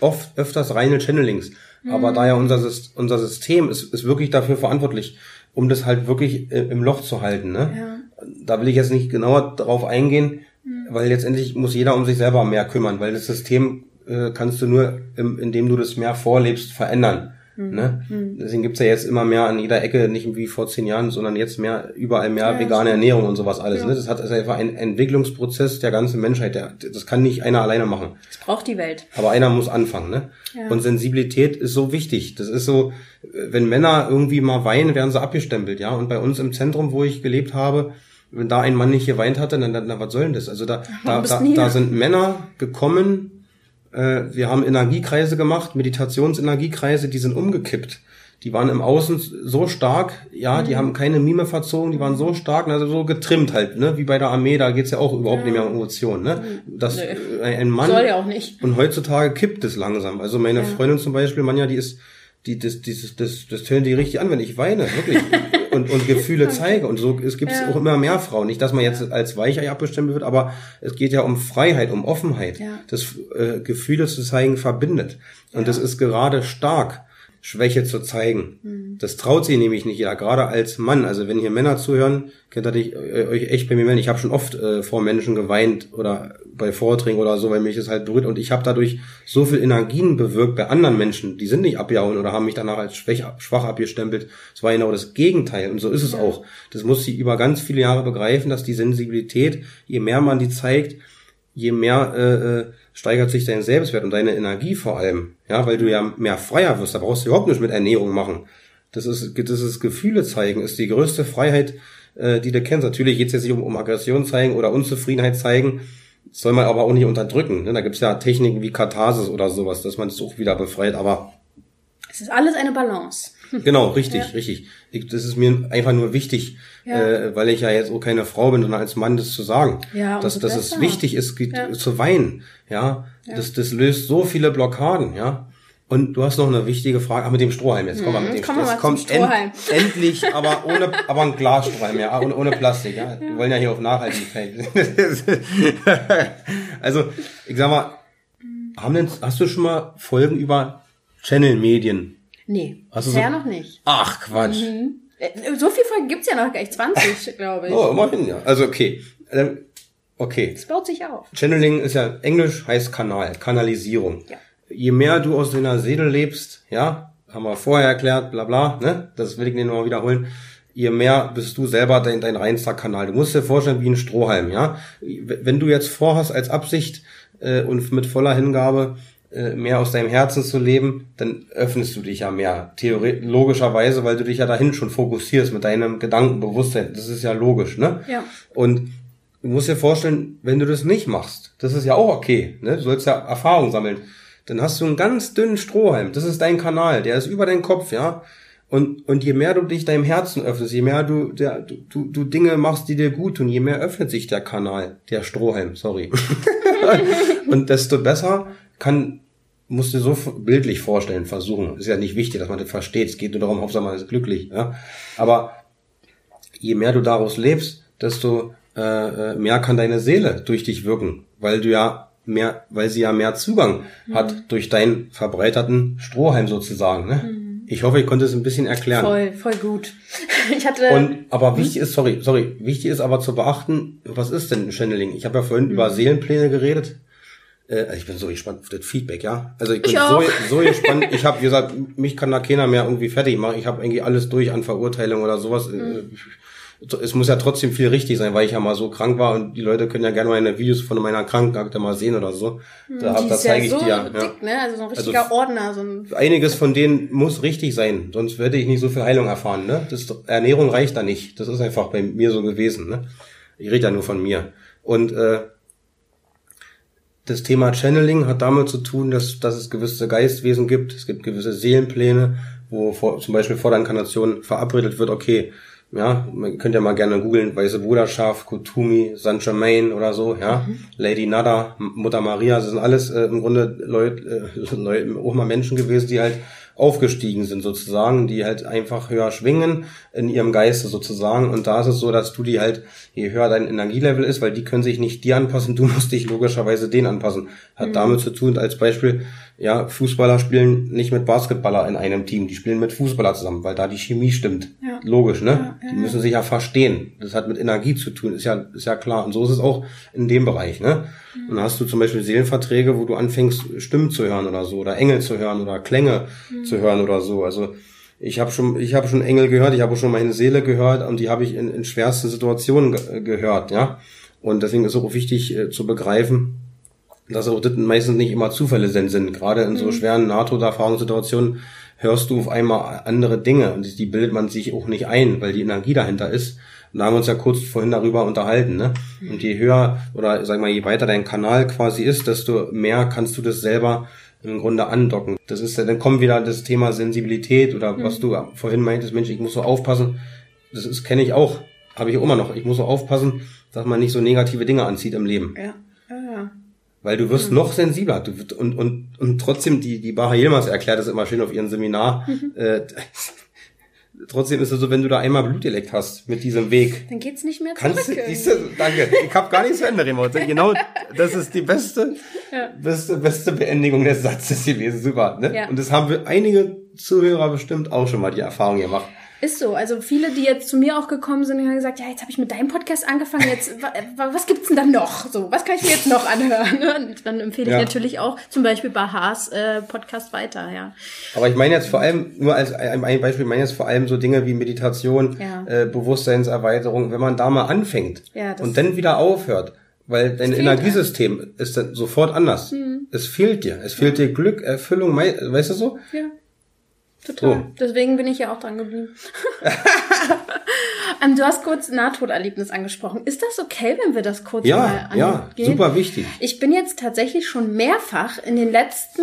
oft öfters reine Channelings. Mhm. Aber da ja unser, unser System ist, ist wirklich dafür verantwortlich, um das halt wirklich äh, im Loch zu halten. Ne? Ja. Da will ich jetzt nicht genauer drauf eingehen, mhm. weil letztendlich muss jeder um sich selber mehr kümmern, weil das System äh, kannst du nur, im, indem du das mehr vorlebst, verändern. Mhm. Ne? Mhm. Deswegen gibt's ja jetzt immer mehr an jeder Ecke, nicht wie vor zehn Jahren, sondern jetzt mehr, überall mehr ja, vegane Ernährung und sowas alles. Ja. Ne? Das hat ist einfach ein Entwicklungsprozess der ganzen Menschheit. Der, das kann nicht einer alleine machen. Das braucht die Welt. Aber einer muss anfangen. Ne? Ja. Und Sensibilität ist so wichtig. Das ist so, wenn Männer irgendwie mal weinen, werden sie abgestempelt. ja. Und bei uns im Zentrum, wo ich gelebt habe, wenn da ein Mann nicht geweint hatte, dann, dann, dann was soll denn das? Also da, da, da, da sind Männer gekommen, äh, wir haben Energiekreise gemacht, Meditationsenergiekreise, die sind umgekippt. Die waren im Außen so stark, ja, mhm. die haben keine Mime verzogen, die waren so stark, also so getrimmt halt, ne, wie bei der Armee, da geht's ja auch überhaupt ja. nicht mehr um Emotionen, ne. Mhm. Das, nee. ein Mann. Soll ja auch nicht. Und heutzutage kippt es langsam. Also meine ja. Freundin zum Beispiel, Manja, die ist, die, das, dieses, das, das tönt die richtig an, wenn ich weine, wirklich. und, und Gefühle zeige. Und so es gibt ja. auch immer mehr Frauen. Nicht, dass man jetzt als Weichei abbestimmt wird, aber es geht ja um Freiheit, um Offenheit. Ja. Das äh, Gefühle zu zeigen verbindet. Und das ist gerade stark. Schwäche zu zeigen. Mhm. Das traut sich nämlich nicht jeder, gerade als Mann. Also wenn hier Männer zuhören, könnt ihr dich, äh, euch echt bei mir melden. Ich habe schon oft äh, vor Menschen geweint oder bei Vorträgen oder so, weil mich das halt berührt. Und ich habe dadurch so viel Energien bewirkt bei anderen Menschen. Die sind nicht abgehauen oder haben mich danach als schwach, schwach abgestempelt. Es war genau das Gegenteil. Und so ist es ja. auch. Das muss sie über ganz viele Jahre begreifen, dass die Sensibilität, je mehr man die zeigt, je mehr äh, äh, steigert sich dein Selbstwert und deine Energie vor allem. Ja, weil du ja mehr freier wirst. Da brauchst du überhaupt nicht mit Ernährung machen. Das ist, das ist Gefühle zeigen, ist die größte Freiheit, äh, die du kennst. Natürlich geht es jetzt nicht um, um Aggression zeigen oder Unzufriedenheit zeigen. Das soll man aber auch nicht unterdrücken. Ne? Da gibt's ja Techniken wie Katharsis oder sowas, dass man es auch wieder befreit. Aber es ist alles eine Balance. Genau, richtig, ja. richtig. Ich, das ist mir einfach nur wichtig, ja. äh, weil ich ja jetzt auch keine Frau bin, sondern als Mann das zu sagen. Ja, dass, dass es wichtig ist, ja. zu weinen. Ja, ja. Das, das löst so viele Blockaden, ja. Und du hast noch eine wichtige Frage, ah, mit dem Strohhalm. Jetzt kommen wir mit dem Komm Strohhalm. kommt Strohhalm. End, endlich, aber ohne, aber ein Glasstrohhalm, ja, ohne, ohne Plastik, ja. Wir wollen ja hier auf Nachhaltigkeit. also, ich sag mal, haben denn, hast du schon mal Folgen über Channel-Medien Nee, Hast bisher so? noch nicht. Ach, Quatsch. Mhm. Äh, so viele Folgen gibt's ja noch gar nicht, 20, glaube ich. Oh, immerhin, ja. Also, okay. Ähm, okay. Es baut sich auf. Channeling ist ja, Englisch heißt Kanal, Kanalisierung. Ja. Je mehr du aus deiner Seele lebst, ja, haben wir vorher erklärt, bla bla, ne, das will ich nicht nochmal wiederholen, je mehr bist du selber dein, dein reinster Kanal. Du musst dir vorstellen wie ein Strohhalm, ja. Wenn du jetzt vorhast als Absicht äh, und mit voller Hingabe mehr aus deinem Herzen zu leben, dann öffnest du dich ja mehr. Theoretisch, logischerweise, weil du dich ja dahin schon fokussierst mit deinem Gedankenbewusstsein. Das ist ja logisch, ne? Ja. Und du musst dir vorstellen, wenn du das nicht machst, das ist ja auch okay, ne? Du sollst ja Erfahrung sammeln. Dann hast du einen ganz dünnen Strohhalm. Das ist dein Kanal. Der ist über deinen Kopf, ja? Und, und je mehr du dich deinem Herzen öffnest, je mehr du, der, du, du Dinge machst, die dir gut tun, je mehr öffnet sich der Kanal, der Strohhalm, sorry. und desto besser kann, musst du so bildlich vorstellen, versuchen. Ist ja nicht wichtig, dass man das versteht. Es geht nur darum, Hauptsache man ist glücklich. Ja? Aber je mehr du daraus lebst, desto äh, äh, mehr kann deine Seele durch dich wirken, weil du ja mehr, weil sie ja mehr Zugang mhm. hat durch deinen verbreiterten Strohhalm sozusagen. Ne? Mhm. Ich hoffe, ich konnte es ein bisschen erklären. Voll, voll gut. Ich hatte. Und aber hm? wichtig ist, sorry, sorry, wichtig ist aber zu beachten, was ist denn Channeling? Ich habe ja vorhin mhm. über Seelenpläne geredet. Äh, ich bin so gespannt auf das Feedback, ja. Also ich bin ich so, so gespannt. Ich habe gesagt, mich kann da keiner mehr irgendwie fertig machen. Ich habe irgendwie alles durch an Verurteilung oder sowas. Mhm. Es muss ja trotzdem viel richtig sein, weil ich ja mal so krank war und die Leute können ja gerne meine Videos von meiner Krankheit mal sehen oder so. Hm, da, da zeige ich so dir. Dick, ja. ne? Also so ein richtiger also, Ordner. So ein einiges von denen muss richtig sein, sonst würde ich nicht so viel Heilung erfahren. Ne? Das, Ernährung reicht da nicht. Das ist einfach bei mir so gewesen. Ne? Ich rede ja nur von mir. Und äh, das Thema Channeling hat damit zu tun, dass, dass es gewisse Geistwesen gibt, es gibt gewisse Seelenpläne, wo vor, zum Beispiel vor der Inkarnation verabredet wird, okay, ja, man könnt ja mal gerne googeln, Weiße Bruderschaft, Kutumi, Saint Germain oder so, ja, mhm. Lady Nada, Mutter Maria, das sind alles äh, im Grunde Leute, äh, Leute, auch mal Menschen gewesen, die halt aufgestiegen sind sozusagen, die halt einfach höher schwingen in ihrem Geiste sozusagen. Und da ist es so, dass du die halt, je höher dein Energielevel ist, weil die können sich nicht dir anpassen, du musst dich logischerweise denen anpassen. Hat mhm. damit zu tun, als Beispiel, ja, Fußballer spielen nicht mit Basketballer in einem Team, die spielen mit Fußballer zusammen, weil da die Chemie stimmt. Ja. Logisch, ne? Ja, ja, die müssen sich ja verstehen. Das hat mit Energie zu tun, ist ja, ist ja klar. Und so ist es auch in dem Bereich, ne? Mhm. Und dann hast du zum Beispiel Seelenverträge, wo du anfängst, Stimmen zu hören oder so, oder Engel zu hören oder Klänge mhm. zu hören oder so. Also ich habe schon, ich habe schon Engel gehört, ich habe schon meine Seele gehört und die habe ich in, in schwersten Situationen ge gehört, ja. Und deswegen ist es auch wichtig äh, zu begreifen, dass auch das meistens nicht immer Zufälle sind. Gerade in so mhm. schweren NATO-Erfahrungssituationen hörst du auf einmal andere Dinge und die bildet man sich auch nicht ein, weil die Energie dahinter ist. Und da haben wir uns ja kurz vorhin darüber unterhalten, ne? Mhm. Und je höher oder sag mal, je weiter dein Kanal quasi ist, desto mehr kannst du das selber im Grunde andocken. Das ist, dann kommt wieder das Thema Sensibilität oder mhm. was du vorhin meintest, Mensch, ich muss so aufpassen. Das ist, kenne ich auch, habe ich auch immer noch. Ich muss so aufpassen, dass man nicht so negative Dinge anzieht im Leben. Ja. ja, ja. Weil du wirst mhm. noch sensibler. Du, und, und, und trotzdem, die, die Baha Yilmaz erklärt das immer schön auf ihrem Seminar. Mhm. Äh, trotzdem ist es so, wenn du da einmal Blutdialekt hast mit diesem Weg. Dann geht's nicht mehr zurück. Kannst, siehst du, danke. Ich habe gar nichts zu Ende. Genau, das ist die beste, ja. beste, beste Beendigung des Satzes gewesen. Super. Ne? Ja. Und das haben wir einige Zuhörer bestimmt auch schon mal die Erfahrung gemacht. Ist so. Also viele, die jetzt zu mir auch gekommen sind, haben gesagt, ja, jetzt habe ich mit deinem Podcast angefangen, jetzt was gibt's denn dann noch? So, was kann ich mir jetzt noch anhören? Und dann empfehle ich ja. natürlich auch zum Beispiel Bahas äh, Podcast weiter, ja. Aber ich meine jetzt vor allem, nur als ein Beispiel, ich meine jetzt vor allem so Dinge wie Meditation, ja. äh, Bewusstseinserweiterung, wenn man da mal anfängt ja, und dann wieder aufhört, weil dein Energiesystem einem. ist dann sofort anders. Mhm. Es fehlt dir. Es fehlt dir Glück, Erfüllung, weißt du so? Ja. Total. So. Deswegen bin ich ja auch dran geblieben. ähm, du hast kurz Nahtoderlebnis angesprochen. Ist das okay, wenn wir das kurz ja, mal angehen? Ja, super wichtig. Ich bin jetzt tatsächlich schon mehrfach in den letzten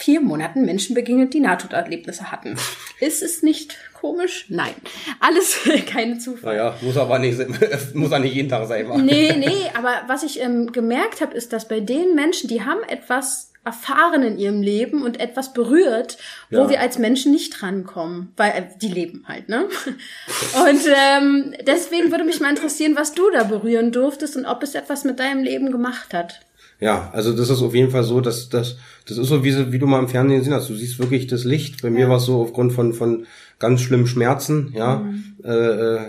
vier Monaten Menschen begegnet, die Nahtoderlebnisse hatten. Ist es nicht komisch? Nein. Alles keine Zufall. Naja, muss aber nicht, muss auch nicht jeden Tag sein. Nee, nee, aber was ich ähm, gemerkt habe, ist, dass bei den Menschen, die haben etwas erfahren in ihrem Leben und etwas berührt, wo ja. wir als Menschen nicht rankommen, weil äh, die leben halt, ne? Und ähm, deswegen würde mich mal interessieren, was du da berühren durftest und ob es etwas mit deinem Leben gemacht hat. Ja, also das ist auf jeden Fall so, dass das das ist so wie, wie du mal im Fernsehen gesehen hast. Du siehst wirklich das Licht. Bei ja. mir war es so aufgrund von von ganz schlimmen Schmerzen. Ja, mhm. äh, äh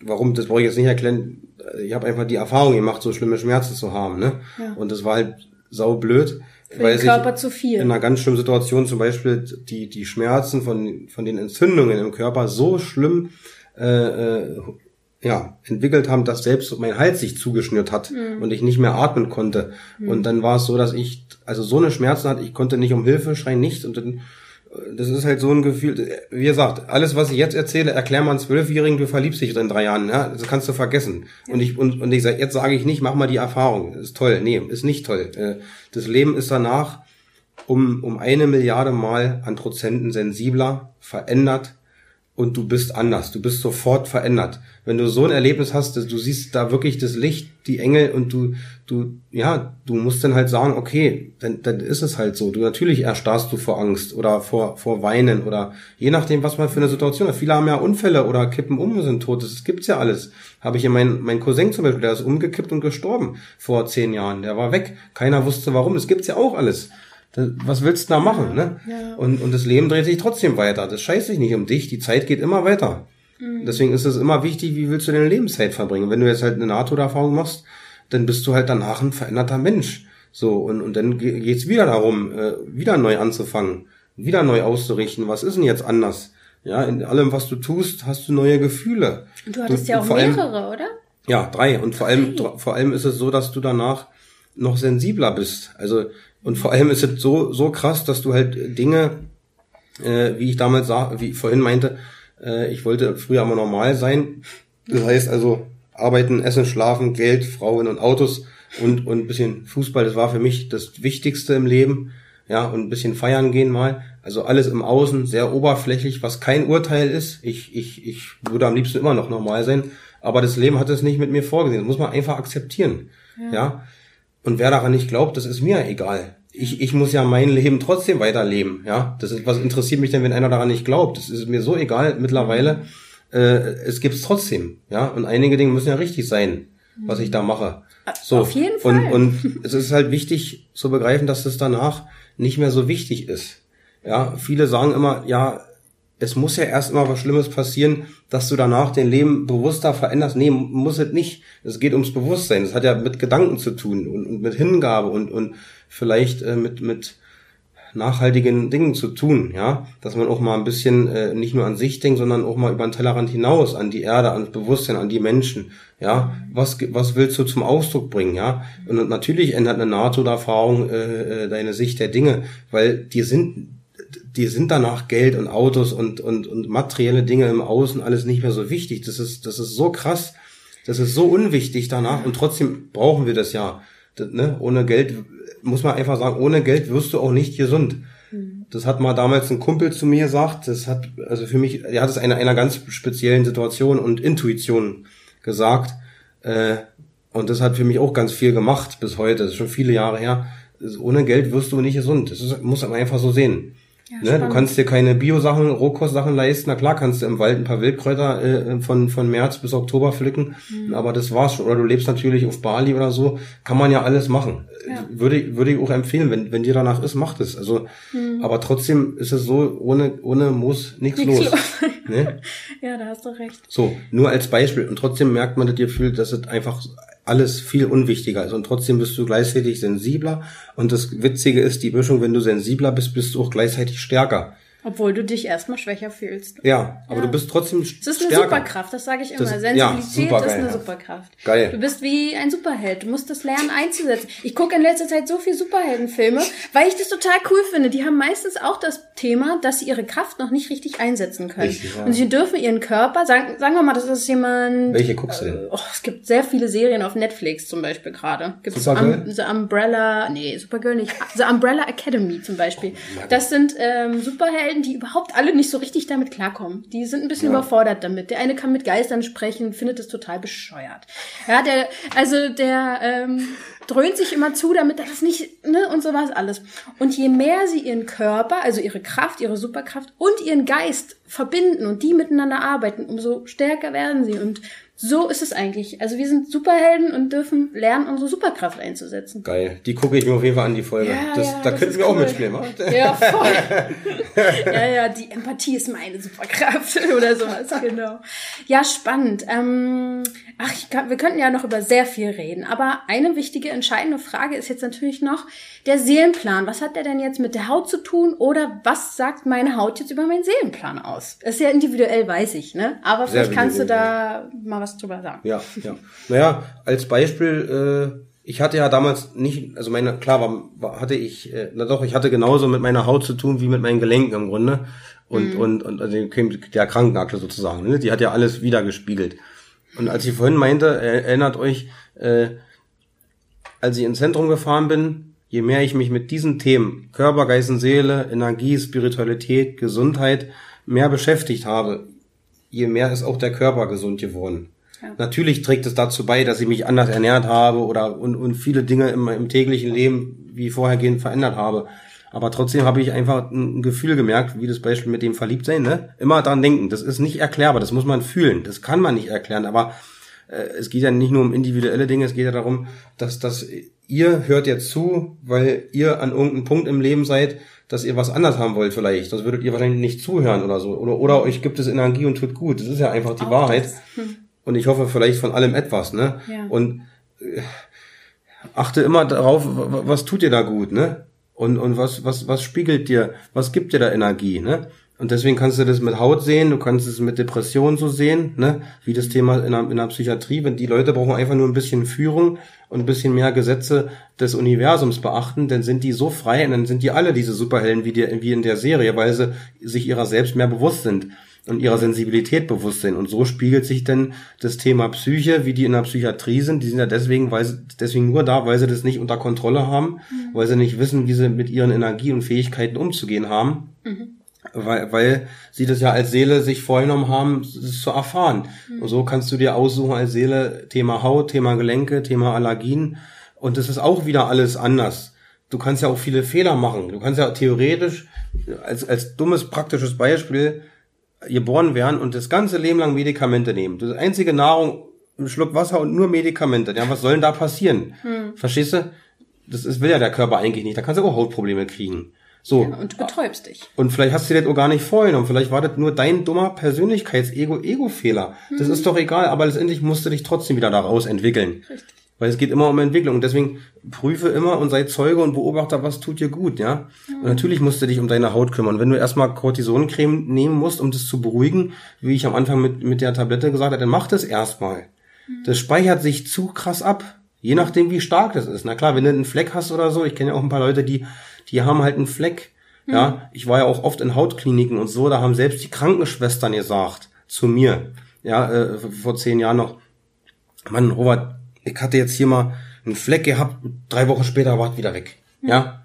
warum? Das brauche ich jetzt nicht erklären. Ich habe einfach die Erfahrung gemacht, so schlimme Schmerzen zu haben. Ne? Ja. Und das war halt sau blöd. Für den Körper zu viel. In einer ganz schlimmen Situation zum Beispiel die, die Schmerzen von, von den Entzündungen im Körper so schlimm äh, äh, ja, entwickelt haben, dass selbst mein Hals sich zugeschnürt hat mhm. und ich nicht mehr atmen konnte. Mhm. Und dann war es so, dass ich also so eine Schmerzen hatte, ich konnte nicht um Hilfe schreien, nichts. Und dann das ist halt so ein Gefühl, wie gesagt, alles, was ich jetzt erzähle, erklär mal einen Zwölfjährigen, du verliebst dich in drei Jahren, ja, das kannst du vergessen. Ja. Und ich, und, und ich sag, jetzt sage ich nicht, mach mal die Erfahrung, ist toll, nee, ist nicht toll. Äh, das Leben ist danach um, um eine Milliarde Mal an Prozenten sensibler, verändert, und du bist anders, du bist sofort verändert. Wenn du so ein Erlebnis hast, du siehst da wirklich das Licht, die Engel und du, du, ja, du musst dann halt sagen, okay, dann, dann ist es halt so. Du natürlich erstarrst du vor Angst oder vor, vor Weinen oder je nachdem, was man für eine Situation hat. Viele haben ja Unfälle oder kippen um sind tot. Das gibt's ja alles. Habe ich ja mein, mein Cousin zum Beispiel, der ist umgekippt und gestorben vor zehn Jahren. Der war weg. Keiner wusste warum. Das gibt's ja auch alles was willst du da machen, ne? Ja. Und, und das Leben dreht sich trotzdem weiter. Das scheißt sich nicht um dich. Die Zeit geht immer weiter. Mhm. Deswegen ist es immer wichtig, wie willst du deine Lebenszeit verbringen? Wenn du jetzt halt eine NATO-Erfahrung machst, dann bist du halt danach ein veränderter Mensch. So, und, und dann geht's wieder darum, äh, wieder neu anzufangen, wieder neu auszurichten. Was ist denn jetzt anders? Ja, in allem, was du tust, hast du neue Gefühle. Du hattest du, ja auch mehrere, allem, oder? Ja, drei. Und vor allem, vor allem ist es so, dass du danach noch sensibler bist. Also und vor allem ist es so, so krass, dass du halt Dinge, äh, wie ich damals sah, wie ich vorhin meinte, äh, ich wollte früher immer normal sein. Das heißt also, arbeiten, essen, schlafen, Geld, Frauen und Autos und, und ein bisschen Fußball, das war für mich das Wichtigste im Leben. Ja, und ein bisschen feiern gehen mal. Also alles im Außen, sehr oberflächlich, was kein Urteil ist. Ich, ich, ich würde am liebsten immer noch normal sein. Aber das Leben hat es nicht mit mir vorgesehen. Das muss man einfach akzeptieren. Ja. ja? Und wer daran nicht glaubt, das ist mir egal. ich, ich muss ja mein Leben trotzdem weiterleben, ja. Das ist, was interessiert mich denn, wenn einer daran nicht glaubt? Das ist mir so egal mittlerweile. Äh, es gibt's trotzdem, ja. Und einige Dinge müssen ja richtig sein, was ich da mache. So. Auf jeden Fall. Und, und es ist halt wichtig zu begreifen, dass es danach nicht mehr so wichtig ist. Ja, viele sagen immer, ja, es muss ja erst mal was Schlimmes passieren, dass du danach dein Leben bewusster veränderst. Nee, muss es nicht. Es geht ums Bewusstsein. Es hat ja mit Gedanken zu tun und, und mit Hingabe und, und vielleicht äh, mit, mit nachhaltigen Dingen zu tun, ja, dass man auch mal ein bisschen äh, nicht nur an sich denkt, sondern auch mal über den Tellerrand hinaus, an die Erde, an das Bewusstsein, an die Menschen, ja, was was willst du zum Ausdruck bringen, ja, und natürlich ändert eine NATO-Erfahrung äh, äh, deine Sicht der Dinge, weil die sind die sind danach Geld und Autos und, und, und materielle Dinge im Außen alles nicht mehr so wichtig. Das ist, das ist so krass. Das ist so unwichtig danach und trotzdem brauchen wir das ja. Das, ne? Ohne Geld, muss man einfach sagen, ohne Geld wirst du auch nicht gesund. Mhm. Das hat mal damals ein Kumpel zu mir gesagt. Das hat, also für mich, er hat es in einer ganz speziellen Situation und Intuition gesagt. Äh, und das hat für mich auch ganz viel gemacht bis heute. Das ist schon viele Jahre her. Ohne Geld wirst du nicht gesund. Das ist, muss man einfach so sehen. Ja, ne? Du kannst dir keine Bio-Sachen, Rohkostsachen leisten. Na klar, kannst du im Wald ein paar Wildkräuter äh, von, von März bis Oktober pflücken, mhm. aber das war's schon. Oder du lebst natürlich auf Bali oder so. Kann man ja alles machen. Ja. Würde, würde ich auch empfehlen, wenn, wenn dir danach ist, macht es. Also, mhm. aber trotzdem ist es so, ohne, ohne muss nichts los. los. Ne? Ja, da hast du recht. So, nur als Beispiel. Und trotzdem merkt man das Gefühl, dass es einfach alles viel unwichtiger ist und trotzdem bist du gleichzeitig sensibler und das Witzige ist, die Mischung, wenn du sensibler bist, bist du auch gleichzeitig stärker. Obwohl du dich erstmal schwächer fühlst. Ja, aber ja. du bist trotzdem stärker. Das ist eine Superkraft, das sage ich immer. Das, Sensibilität ja, ist eine Superkraft. Geil. Du bist wie ein Superheld. Du musst das lernen einzusetzen. Ich gucke in letzter Zeit so viel Superheldenfilme, weil ich das total cool finde. Die haben meistens auch das Thema, dass sie ihre Kraft noch nicht richtig einsetzen können. Richtig, ja. Und sie dürfen ihren Körper, sagen, sagen wir mal, das ist jemand... Welche guckst du denn? Oh, es gibt sehr viele Serien auf Netflix zum Beispiel gerade. Gibt's? Um, The Umbrella... Nee, Supergirl nicht. The Umbrella Academy zum Beispiel. Das sind ähm, Superhelden, die überhaupt alle nicht so richtig damit klarkommen. Die sind ein bisschen ja. überfordert damit. Der eine kann mit Geistern sprechen, findet es total bescheuert. Ja, der, also der ähm, dröhnt sich immer zu, damit das nicht, ne, und sowas alles. Und je mehr sie ihren Körper, also ihre Kraft, ihre Superkraft und ihren Geist verbinden und die miteinander arbeiten, umso stärker werden sie. Und so ist es eigentlich. Also wir sind Superhelden und dürfen lernen, unsere Superkraft einzusetzen. Geil. Die gucke ich mir auf jeden Fall an, die Folge. Ja, das, ja, da das könnten wir cool. auch mitspielen, wa? Ja, voll. ja, ja, die Empathie ist meine Superkraft oder sowas, genau. Ja, spannend. Ähm, ach, kann, wir könnten ja noch über sehr viel reden, aber eine wichtige, entscheidende Frage ist jetzt natürlich noch der Seelenplan. Was hat der denn jetzt mit der Haut zu tun oder was sagt meine Haut jetzt über meinen Seelenplan aus? Das ist ja individuell, weiß ich, ne? Aber sehr vielleicht kannst du da mal was drüber sagen. Ja, ja. Naja, als Beispiel, äh, ich hatte ja damals nicht, also meine, klar war, war hatte ich, äh, na doch, ich hatte genauso mit meiner Haut zu tun wie mit meinen Gelenken im Grunde. Und, mhm. und, und also der Krankenakte sozusagen, ne? die hat ja alles wiedergespiegelt. Und als ich vorhin meinte, erinnert euch, äh, als ich ins Zentrum gefahren bin, je mehr ich mich mit diesen Themen Körper, Geist und Seele, Energie, Spiritualität, Gesundheit mehr beschäftigt habe, je mehr ist auch der Körper gesund geworden. Ja. Natürlich trägt es dazu bei, dass ich mich anders ernährt habe oder und, und viele Dinge im, im täglichen Leben wie vorhergehend verändert habe. Aber trotzdem habe ich einfach ein Gefühl gemerkt, wie das Beispiel mit dem Verliebtsein, ne? Immer dran denken. Das ist nicht erklärbar, das muss man fühlen. Das kann man nicht erklären. Aber äh, es geht ja nicht nur um individuelle Dinge, es geht ja darum, dass, dass ihr hört jetzt zu, weil ihr an irgendeinem Punkt im Leben seid, dass ihr was anders haben wollt vielleicht. Sonst würdet ihr wahrscheinlich nicht zuhören oder so. Oder, oder euch gibt es Energie und tut gut. Das ist ja einfach die Auch Wahrheit. Hm. Und ich hoffe vielleicht von allem etwas, ne? Ja. Und äh, achte immer darauf, was tut dir da gut, ne? Und, und was, was, was spiegelt dir, was gibt dir da Energie, ne? Und deswegen kannst du das mit Haut sehen, du kannst es mit Depressionen so sehen, ne? wie das Thema in der, in der Psychiatrie. Wenn die Leute brauchen einfach nur ein bisschen Führung und ein bisschen mehr Gesetze des Universums beachten, dann sind die so frei und dann sind die alle diese Superhelden wie, die, wie in der Serie, weil sie sich ihrer selbst mehr bewusst sind und ihrer Sensibilität bewusst sind. Und so spiegelt sich dann das Thema Psyche, wie die in der Psychiatrie sind. Die sind ja deswegen, weil sie, deswegen nur da, weil sie das nicht unter Kontrolle haben, mhm. weil sie nicht wissen, wie sie mit ihren Energie und Fähigkeiten umzugehen haben. Mhm weil, weil sie das ja als Seele sich vorgenommen haben, das zu erfahren. Mhm. Und so kannst du dir aussuchen als Seele Thema Haut, Thema Gelenke, Thema Allergien. Und das ist auch wieder alles anders. du kannst ja auch viele Fehler machen. Du kannst ja theoretisch als, als dummes praktisches Beispiel geboren werden und das ganze Leben lang Medikamente nehmen. Das einzige Nahrung, ein Schluck Wasser und nur Medikamente. Ja, was soll denn da passieren? Hm. Verstehst du? Das ist, will ja der Körper eigentlich nicht. Da kannst du auch Hautprobleme kriegen. So. Ja, und du betäubst dich. Und vielleicht hast du dir das auch gar nicht vorgenommen. Vielleicht war das nur dein dummer Persönlichkeits-Ego-Ego-Fehler. Mhm. Das ist doch egal, aber letztendlich musst du dich trotzdem wieder daraus entwickeln. Richtig. Weil es geht immer um Entwicklung. Und deswegen prüfe immer und sei Zeuge und Beobachter, was tut dir gut, ja. Mhm. Und natürlich musst du dich um deine Haut kümmern. Wenn du erstmal Cortisoncreme nehmen musst, um das zu beruhigen, wie ich am Anfang mit, mit der Tablette gesagt habe, dann mach das erstmal. Mhm. Das speichert sich zu krass ab. Je nachdem, wie stark das ist. Na klar, wenn du einen Fleck hast oder so, ich kenne ja auch ein paar Leute, die die haben halt einen Fleck. Mhm. Ja, ich war ja auch oft in Hautkliniken und so, da haben selbst die Krankenschwestern gesagt zu mir, ja, äh, vor zehn Jahren noch, Mann, Robert, ich hatte jetzt hier mal einen Fleck gehabt, drei Wochen später war es wieder weg. Mhm. Ja.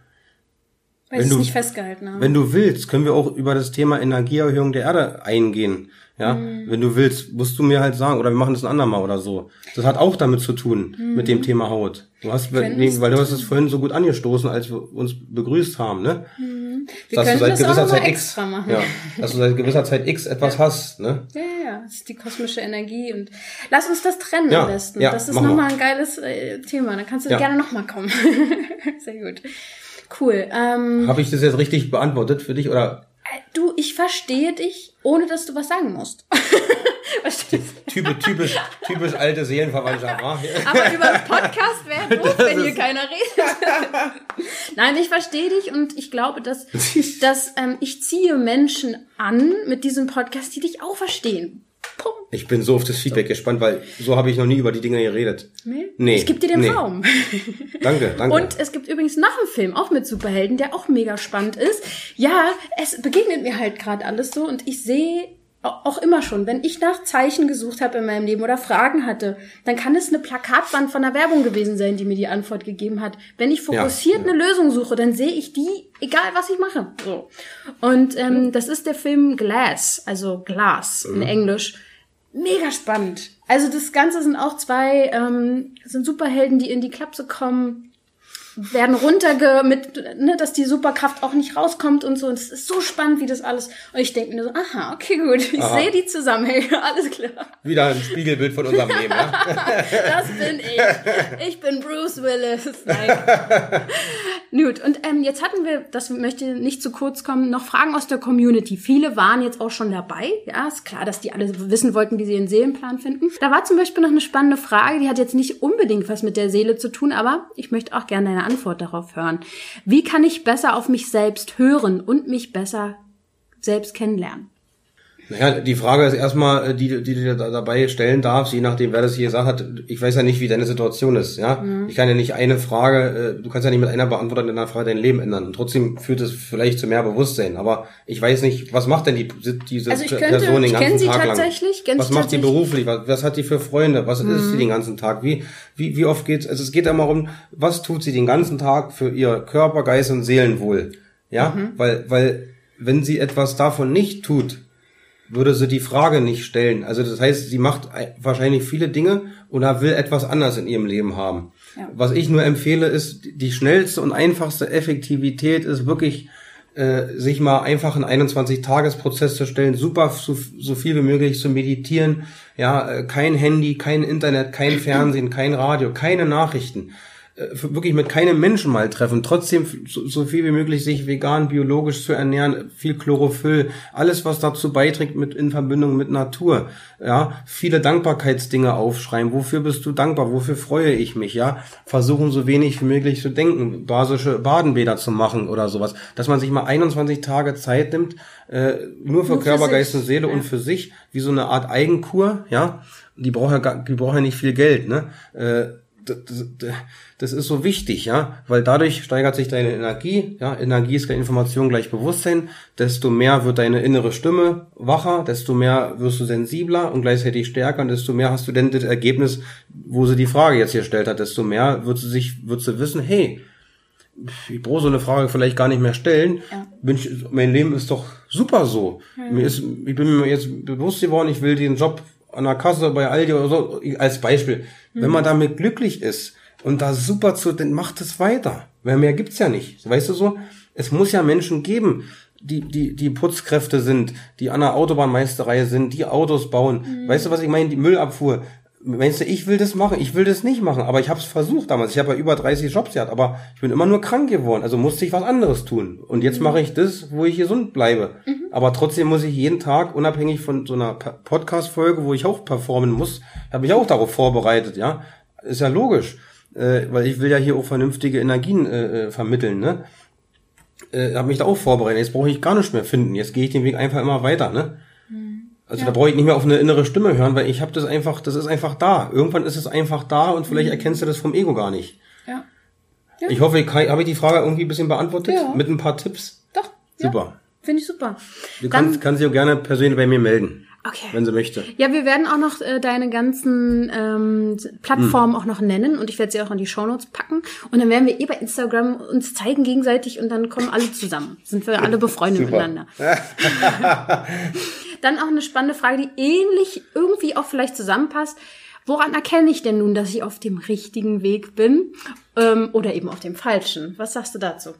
Weil wenn du, nicht festgehalten haben. Wenn du willst, können wir auch über das Thema Energieerhöhung der Erde eingehen. Ja, mhm. wenn du willst, musst du mir halt sagen, oder wir machen das ein andermal oder so. Das hat auch damit zu tun, mhm. mit dem Thema Haut. Du hast, nee, weil du hast es vorhin so gut angestoßen, als wir uns begrüßt haben, ne? Mhm. Wir dass können du seit das gewisser auch Zeit X, machen. Ja, dass du seit gewisser Zeit X etwas ja. hast, ne? Ja, ja, ja, das ist die kosmische Energie und lass uns das trennen ja, am besten. Ja, das ist nochmal ein geiles äh, Thema. Da kannst du ja. gerne nochmal kommen. Sehr gut. Cool. Ähm, Habe ich das jetzt richtig beantwortet für dich oder? Du, ich verstehe dich, ohne dass du was sagen musst. Typisch, typisch, typisch alte Seelenverwandtschaft. Aber über das Podcast wäre doof, wenn hier keiner redet. Nein, ich verstehe dich und ich glaube, dass, dass ähm, ich ziehe Menschen an mit diesem Podcast, die dich auch verstehen. Pum. Ich bin so auf das Feedback so. gespannt, weil so habe ich noch nie über die Dinge geredet. Nee? Nee. Ich gebe dir den nee. Raum. danke, danke. Und es gibt übrigens noch einen Film, auch mit Superhelden, der auch mega spannend ist. Ja, es begegnet mir halt gerade alles so und ich sehe auch immer schon, wenn ich nach Zeichen gesucht habe in meinem Leben oder Fragen hatte, dann kann es eine Plakatwand von der Werbung gewesen sein, die mir die Antwort gegeben hat. Wenn ich fokussiert ja, ja. eine Lösung suche, dann sehe ich die, egal was ich mache. So. Und ähm, ja. das ist der Film Glass, also Glass in mhm. Englisch. Mega spannend. Also das Ganze sind auch zwei, ähm, sind Superhelden, die in die Klapse kommen, werden runterge mit, ne, dass die Superkraft auch nicht rauskommt und so. Und es ist so spannend, wie das alles. Und ich denke mir so, aha, okay, gut, ich sehe die Zusammenhänge, alles klar. Wieder ein Spiegelbild von unserem Leben, ja? das bin ich. Ich bin Bruce Willis. Nein. gut, und ähm, jetzt hatten wir, das möchte nicht zu kurz kommen, noch Fragen aus der Community. Viele waren jetzt auch schon dabei. Ja, ist klar, dass die alle wissen wollten, wie sie ihren Seelenplan finden. Da war zum Beispiel noch eine spannende Frage, die hat jetzt nicht unbedingt was mit der Seele zu tun, aber ich möchte auch gerne deine Antwort darauf hören. Wie kann ich besser auf mich selbst hören und mich besser selbst kennenlernen? Naja, die Frage ist erstmal, äh, die, die du dir dabei stellen darfst, je nachdem, wer das hier gesagt hat. Ich weiß ja nicht, wie deine Situation ist, ja. Mhm. Ich kann ja nicht eine Frage, äh, du kannst ja nicht mit einer Beantwortung in einer Frage dein Leben ändern. Und trotzdem führt es vielleicht zu mehr Bewusstsein. Aber ich weiß nicht, was macht denn die, diese also könnte, Person den ganzen Tag lang? Was macht die beruflich? Was, was hat die für Freunde? Was mhm. ist sie den ganzen Tag? Wie, wie, wie oft geht's? Also es geht immer um, was tut sie den ganzen Tag für ihr Körper, Geist und Seelenwohl? Ja, mhm. weil, weil, wenn sie etwas davon nicht tut, würde sie die Frage nicht stellen. Also das heißt, sie macht wahrscheinlich viele Dinge oder will etwas anderes in ihrem Leben haben. Ja. Was ich nur empfehle, ist, die schnellste und einfachste Effektivität ist wirklich, äh, sich mal einfach einen 21-Tages-Prozess zu stellen, super so, so viel wie möglich zu meditieren, ja, äh, kein Handy, kein Internet, kein Fernsehen, kein Radio, keine Nachrichten. Äh, wirklich mit keinem Menschen mal treffen, trotzdem so, so, viel wie möglich sich vegan, biologisch zu ernähren, viel Chlorophyll, alles was dazu beiträgt mit in Verbindung mit Natur, ja, viele Dankbarkeitsdinge aufschreiben, wofür bist du dankbar, wofür freue ich mich, ja, versuchen so wenig wie möglich zu denken, basische Badenbäder zu machen oder sowas, dass man sich mal 21 Tage Zeit nimmt, äh, nur für nur Körper, für Geist und Seele ja. und für sich, wie so eine Art Eigenkur, ja, die braucht ja, die braucht ja nicht viel Geld, ne, äh, das, ist so wichtig, ja, weil dadurch steigert sich deine Energie, ja, Energie ist gleich Information gleich Bewusstsein, desto mehr wird deine innere Stimme wacher, desto mehr wirst du sensibler und gleichzeitig stärker und desto mehr hast du denn das Ergebnis, wo sie die Frage jetzt hier stellt hat, desto mehr wird sie sich, wird sie wissen, hey, ich brauche so eine Frage vielleicht gar nicht mehr stellen. Ja. Ich, mein Leben ist doch super so. Ja. Mir ist, ich bin mir jetzt bewusst geworden, ich will den Job an der Kasse bei Aldi oder so, als Beispiel. Mhm. Wenn man damit glücklich ist und da super zu, dann macht es weiter. Weil mehr gibt's ja nicht. Weißt du so? Es muss ja Menschen geben, die, die, die Putzkräfte sind, die an der Autobahnmeisterei sind, die Autos bauen. Mhm. Weißt du, was ich meine? Die Müllabfuhr. Meinst du, ich will das machen? Ich will das nicht machen, aber ich habe es versucht damals. Ich habe ja über 30 Jobs gehabt, aber ich bin immer nur krank geworden, also musste ich was anderes tun. Und jetzt mhm. mache ich das, wo ich gesund bleibe. Mhm. Aber trotzdem muss ich jeden Tag, unabhängig von so einer Podcast-Folge, wo ich auch performen muss, habe ich auch darauf vorbereitet, ja. Ist ja logisch, äh, weil ich will ja hier auch vernünftige Energien äh, äh vermitteln, ne? Äh, habe mich da auch vorbereitet. Jetzt brauche ich gar nicht mehr finden. Jetzt gehe ich den Weg einfach immer weiter, ne? Also ja. da brauche ich nicht mehr auf eine innere Stimme hören, weil ich habe das einfach, das ist einfach da. Irgendwann ist es einfach da und vielleicht mhm. erkennst du das vom Ego gar nicht. Ja. ja. Ich hoffe, ich habe ich die Frage irgendwie ein bisschen beantwortet ja. mit ein paar Tipps. Doch. Super. Finde ich super. Du Dann, kannst, kannst dich auch gerne persönlich bei mir melden. Okay. Wenn sie möchte. Ja, wir werden auch noch äh, deine ganzen ähm, Plattformen hm. auch noch nennen und ich werde sie auch in die Shownotes packen. Und dann werden wir eh bei Instagram uns zeigen gegenseitig und dann kommen alle zusammen. Sind wir alle befreundet miteinander. Dann auch eine spannende Frage, die ähnlich irgendwie auch vielleicht zusammenpasst. Woran erkenne ich denn nun, dass ich auf dem richtigen Weg bin ähm, oder eben auf dem falschen? Was sagst du dazu?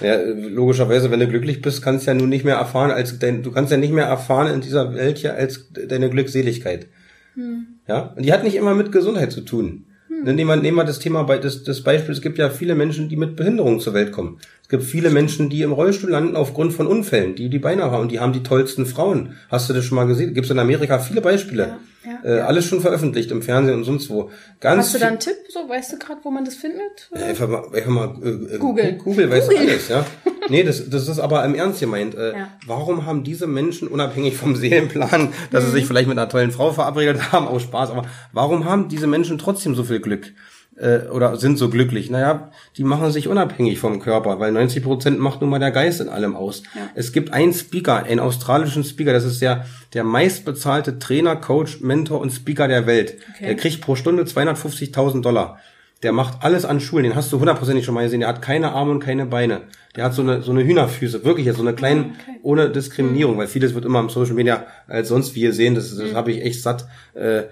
Ja, logischerweise, wenn du glücklich bist, kannst du ja nun nicht mehr erfahren, als dein, du kannst ja nicht mehr erfahren in dieser Welt hier als deine Glückseligkeit. Hm. Ja, und die hat nicht immer mit Gesundheit zu tun. Hm. Nehmen wir, nehmen wir das Thema bei das, das Beispiel, es gibt ja viele Menschen, die mit Behinderung zur Welt kommen. Es gibt viele Menschen, die im Rollstuhl landen aufgrund von Unfällen, die die Beine haben und die haben die tollsten Frauen. Hast du das schon mal gesehen? Gibt es in Amerika viele Beispiele. Ja. Ja, äh, alles schon veröffentlicht im Fernsehen und sonst wo. Ganz Hast du da einen Tipp? So, weißt du gerade, wo man das findet? Ja, einfach mal, einfach mal äh, äh Google. Google weiß Google. alles, ja. nee, das, das ist aber im Ernst gemeint. Äh, ja. Warum haben diese Menschen, unabhängig vom Seelenplan, dass mhm. sie sich vielleicht mit einer tollen Frau verabredet haben, aus Spaß, aber warum haben diese Menschen trotzdem so viel Glück? äh, oder sind so glücklich. Naja, die machen sich unabhängig vom Körper, weil 90 Prozent macht nun mal der Geist in allem aus. Ja. Es gibt einen Speaker, einen australischen Speaker, das ist der, der meistbezahlte Trainer, Coach, Mentor und Speaker der Welt. Okay. Der kriegt pro Stunde 250.000 Dollar. Der macht alles an Schulen, den hast du hundertprozentig schon mal gesehen. Der hat keine Arme und keine Beine. Der hat so eine, so eine Hühnerfüße, wirklich so eine kleine, okay. ohne Diskriminierung, weil vieles wird immer im Social Media als sonst wie ihr sehen, das, das mhm. habe ich echt satt. Äh,